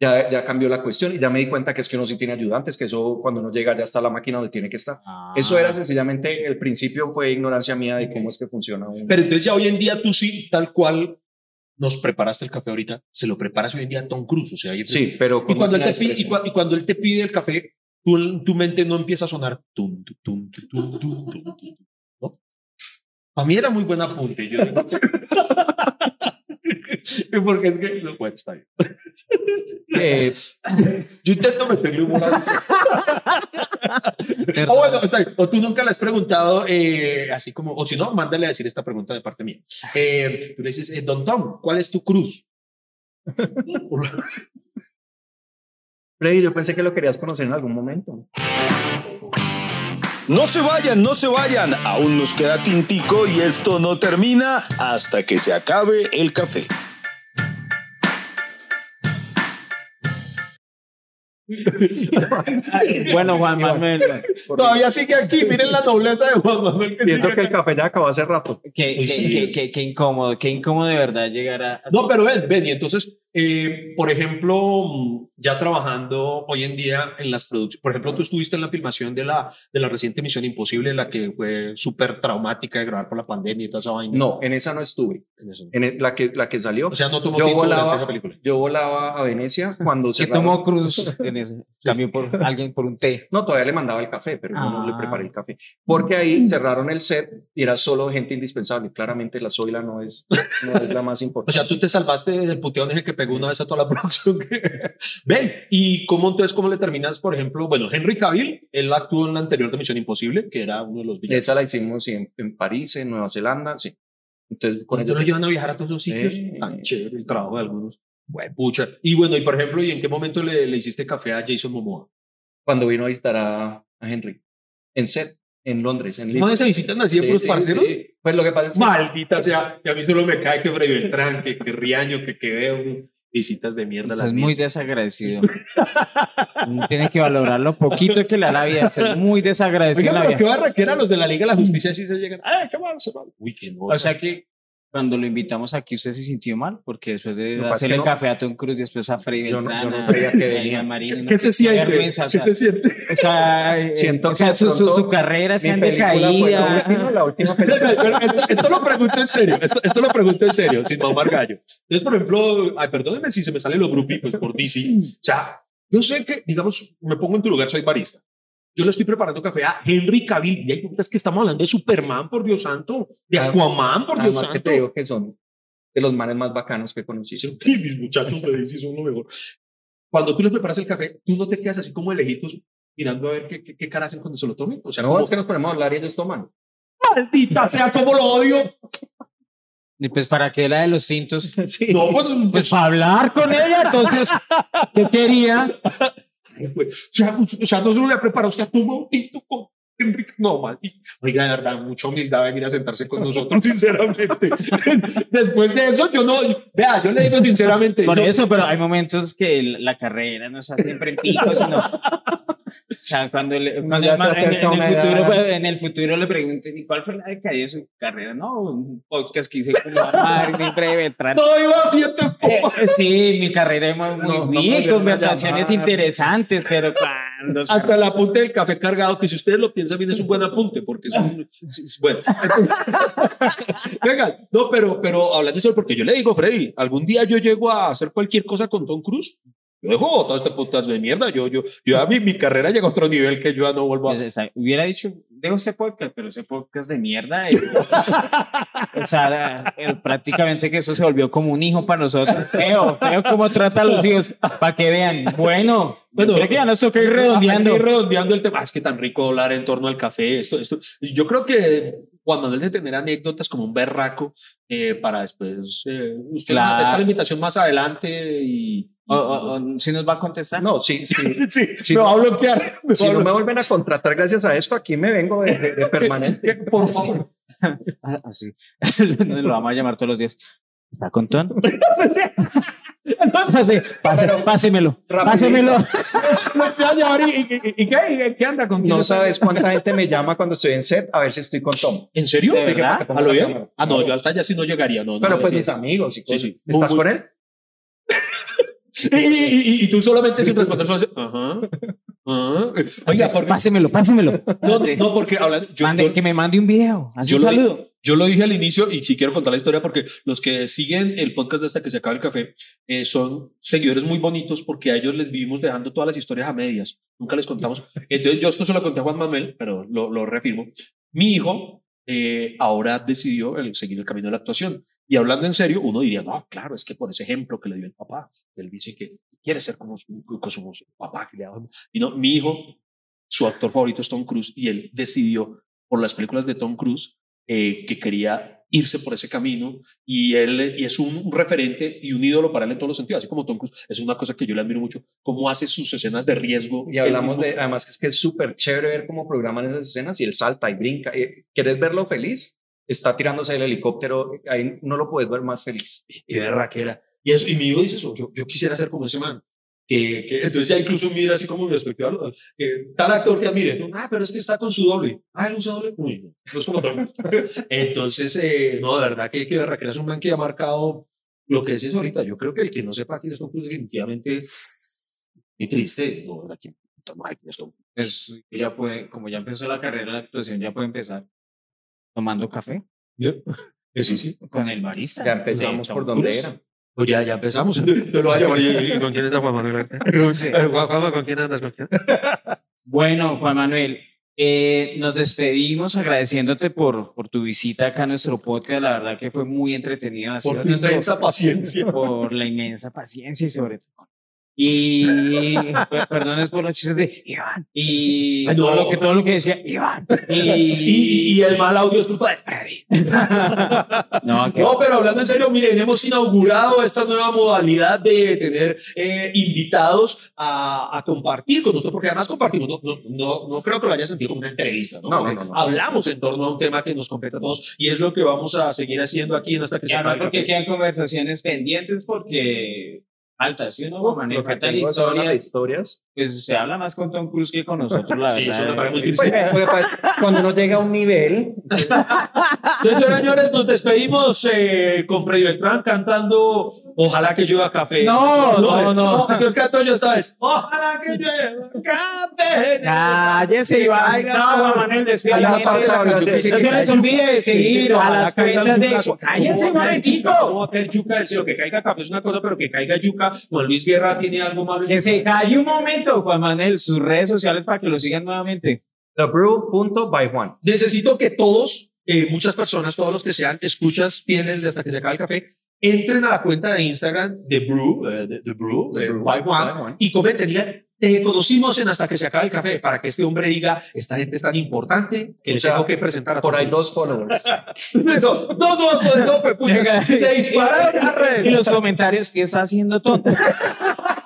ya, ya cambió la cuestión y ya me di cuenta que es que uno sí tiene ayudantes, que eso cuando uno llega ya está la máquina donde tiene que estar. Eso era sencillamente, el principio fue ignorancia mía de cómo es que funciona un... Pero entonces ya hoy en día tú sí, tal cual nos preparaste el café ahorita, se lo preparas hoy en día a Tom Cruise. O sea, Sí, pero... Y cuando, él te de pide, y, cuando él te pide el café, tú, tu mente no empieza a sonar. Tum, tum, tum, tum, tum, tum, tum, tum, ¿no? Para mí era muy buen apunte. Yo digo que- Porque es que. Bueno, está bien. Eh, Yo intento meterle humor a eso. o bueno, está bien. O tú nunca le has preguntado, eh, así como, o si no, mándale a decir esta pregunta de parte mía. Eh, tú le dices, eh, Don Tom, ¿cuál es tu cruz? Freddy, yo pensé que lo querías conocer en algún momento. No se vayan, no se vayan. Aún nos queda tintico y esto no termina hasta que se acabe el café. Bueno, Juan Manuel, Todavía sigue aquí, miren la nobleza de Juan Manuel. que Siento que el café ya acabó hace rato. qué, Uy, qué- sí. qué- qué- qué incómodo, qué incómodo de verdad llegar a. No, pero ven, ven, y entonces, eh, por ejemplo, mm, ya trabajando hoy en día en las producciones, por ejemplo, tú estuviste en la filmación de la, de la reciente Misión Imposible, la que fue súper traumática de grabar por la pandemia y toda esa vaina. No, en esa no estuve. En eso. En el- la, que, la que salió. O sea, no tomó yo tinto durante volaba, esa película. yo volaba a Venecia cuando ¿Qué cerraron- tomó Cruz en ese? Cambió por alguien por un té. No, todavía le mandaba el café, pero yo no le Ah. preparé el café. Porque ahí cerraron el set y era solo gente indispensable. Claramente la Zoila no es, no es la más O importante. sea, tú te salvaste del puteón ese que pegó una vez a toda la producción. que- Ven, ¿y cómo entonces, cómo le terminas, por ejemplo, bueno, Henry Cavill, él actuó en la anterior de Misión Imposible, que era uno de los villanos. Esa la hicimos sí, en, en París, en Nueva Zelanda, sí. Entonces, con ellos- lo llevan a viajar a todos los sitios. Sí. Tan chévere el trabajo de algunos. Bueno, pucha. Y bueno, y por ejemplo, ¿y en qué momento le, le hiciste café a Jason Momoa? cuando vino a visitar a, a Henry en set, en Londres, en ¿No se visitan así de puros parceros? Pues lo que pasa es que Maldita sea. Y a mí solo me cae que Freddy Beltrán, que, que Riaño, que, que veo visitas de mierda. las Es muy desagradecido. Tiene que valorar lo poquito que le da la vida. Ser muy desagradecido Oiga, en la pero qué vida. barraquera los de la Liga de la Justicia así se llegan. ¡Ay, qué mal, se va! Uy, qué no. O sea que cuando lo invitamos aquí, usted se sintió mal porque después de es hacerle no- café a Tom Cruise, después a Freddy Yo no- Beltrán, yo no a- sabía que venía. No, ¿Qué se qué siente? vergüenza, o ¿Qué sea, se siente? O sea, eh, Siento o sea, su, su, su carrera se han la última, película. Pero esto, esto lo pregunto en serio, esto, esto lo pregunto en serio, sin mamar gallo. Entonces, por ejemplo, ay, perdónenme si se me salen los grupos pues por DC. O sea, yo sé que, digamos, me pongo en tu lugar, soy barista. Yo le estoy preparando café a Henry Cavill y hay preguntas que estamos hablando de Superman, por Dios santo, de Aquaman, por Dios Además que santo. te digo que son de los manes más bacanos que conocí. "Sí, mis muchachos de DC son lo mejor. Cuando tú les preparas el café, tú no te quedas así como de lejitos mirando a ver qué, qué, qué cara hacen cuando se lo tomen. O sea, No, como, es que nos ponemos a hablar y ellos toman. maldita sea, como lo odio. Y pues para qué la de los cintos. Sí. No, pues, Pues pues para hablar con ella, entonces, ¿qué quería? Ay, güey. O sea, no se lo voy a preparar, usted toma un tinto con Enrique, no, mal. Oiga, de verdad, mucha humildad venir a sentarse con nosotros, sinceramente. Después de eso, yo no, vea, yo le digo sinceramente. Por yo- eso, pero hay momentos que el- la carrera no está siempre en pico, sino. O sea, cuando, Uno cuando ya el se en, en el futuro, pues, en el futuro le pregunten, ¿y cuál fue la decaída de su carrera? No, un podcast que hice con la Marvin Breve Beltrán. todo iba bien tampoco. Eh, sí, mi carrera muy, muy No, no bien, a conversaciones interesantes, pero. Hasta el apunte del café cargado, que si ustedes lo piensan bien es un buen apunte, porque es un... sí, bueno. Venga, no, pero, pero hablando de eso, porque yo le digo, Freddy, algún día yo llego a hacer cualquier cosa con Tom Cruise. Yo dejo todo este podcast de mierda. Yo, yo, yo a mi, mi carrera llega a otro nivel que yo ya no vuelvo a... Pues, hubiera dicho, dejo ese podcast, pero ese podcast de mierda. eh. o sea, eh, prácticamente que eso se volvió como un hijo para nosotros. Feo, feo cómo trata a los hijos, para que vean. Bueno, Bueno, creo que ya nos toca ir redondeando. Aquí redondeando el tema. Ah, Es que tan rico hablar en torno al café. Esto, esto. Yo creo que Juan Manuel de tener anécdotas como un berraco eh, para después. eh, usted Claro. acepta la invitación más adelante y. O, o- o, si nos va a contestar. No, sí, sí. sí, Sí. me va a bloquear. me Si va a no me bloquear. vuelven a contratar gracias a esto, aquí me vengo de, de- de permanente. Por favor. Ah, Así. lo vamos a llamar todos los días. ¿Está con Ton? Pase, pase, pásemelo. Pásemelo. Y, y- y- ¿y qué, ¿Y qué anda con No sabes cuánta gente me llama cuando estoy en set a ver si estoy con Tom. ¿En serio? ¿A lo bien? Ah, no, yo hasta allá sí no llegaría. No, no, Pero pues mis amigos y cosas. ¿Estás con él? Y, y- y- y tú solamente sin responder, solo haces, ajá. ajá. Oiga, porque, Pásemelo, pásemelo. no, no, porque hablando, yo, Mande- yo- que me mande un video. Así Yo un lo- saludo. Yo lo dije al inicio y sí quiero contar la historia porque los que siguen el podcast de hasta que se acabe el café eh, son seguidores muy bonitos porque a ellos les vivimos dejando todas las historias a medias. Nunca les contamos. Entonces yo esto se lo conté a Juan Manuel, pero lo, lo reafirmo. Mi hijo eh, ahora decidió el, seguir el camino de la actuación. Y hablando en serio, uno diría, no, claro, es que por ese ejemplo que le dio el papá, él dice que quiere ser como su, como su papá. Que le ha dado". Y no, mi hijo, su actor favorito es Tom Cruise y él decidió por las películas de Tom Cruise eh, que quería irse por ese camino y él y es un, un referente y un ídolo para él en todos los sentidos, así como Tom Cruise. Es una cosa que yo le admiro mucho, cómo hace sus escenas de riesgo. Y hablamos de, además que es que es súper chévere ver cómo programan esas escenas y él salta y brinca. Eh, ¿Quieres verlo feliz? Está tirándose el helicóptero, ahí no lo puedes ver más feliz. Qué berraquera. Y, eso, y mi hijo dice eso, yo, yo quisiera ser como ese man. Que, que, entonces ya incluso mira así como ¿no? que tal actor que admire, ah, pero es que está con su doble, ah, él usa doble, uy, no, no es como Tom. Entonces, eh, no, de verdad que, que berraquera es un man que ha marcado lo que decís ahorita, yo creo que el que no sepa quién es Tom Cruise definitivamente y triste, no, ¿verdad? ¿Quién puta madre quién es Tom Pues, ya puede, como ya empezó la carrera de actuación, ya puede empezar tomando café Sí, sí. con el barista. Ya empezamos por donde era. Pues ya, ya empezamos. Te lo. ¿Y con quién está Juan Manuel? Juan- ¿con quién andas? ¿Con quién? Bueno, Juan Manuel, eh, nos despedimos agradeciéndote por, por tu visita acá a nuestro podcast. La verdad que fue muy entretenido. Por nuestro- inmensa paciencia. por la inmensa paciencia y sobre todo. Y per- perdones por los chistes de Iván. Y Ay, no. todo, lo que, todo lo que decía Iván. Y, Y, y el mal audio es culpa de Freddy. no, pero hablando en serio, miren, hemos inaugurado esta nueva modalidad de tener eh, invitados a, a compartir con nosotros, porque además compartimos, no, no, no, no creo que lo haya sentido como una entrevista, ¿no? Hablamos en torno a un tema que nos compete a todos y es lo que vamos a seguir haciendo aquí en hasta que y se porque quedan conversaciones pendientes porque falta, ¿sí o no, Juan Manuel? Lo que Faltan tengo son las historias. historias. Pues se habla más con Tom Cruise que con nosotros, la Sí, verdad. muy Pues, pues, cuando uno llega a un nivel, Entonces, señores, nos despedimos eh, con Freddy Beltrán cantando Ojalá que llueva café. No, no, no. Entonces canto yo esta vez. Ojalá que llueva café. Cállese, Iván. Chao, Juan Manuel, despide Chao, chao, chao, No les olvide seguir a las cuentas de... Cállate Cállate, un momentico. ¿Cómo va a caer yuca del cielo? Que caiga café es una cosa, pero que caiga yuca. Juan Luis Guerra tiene algo malo. Que se calle un momento, Juan Manuel, sus redes sociales para que lo sigan nuevamente. thebrew.by Juan. Necesito que todos, eh, muchas personas, todos los que sean escuchas fieles de hasta que se acabe el café, entren a la cuenta de Instagram de Brew, eh, de, de Brew, eh, by Juan, y comenten, digan, te conocimos en hasta que se acabe el café, para que este hombre diga, esta gente es tan importante que O le sea, tengo que presentar a Por ahí dos followers. Eso, dos, dos, pucha, se dispararon las Y redes. los comentarios, ¿qué está haciendo tonto?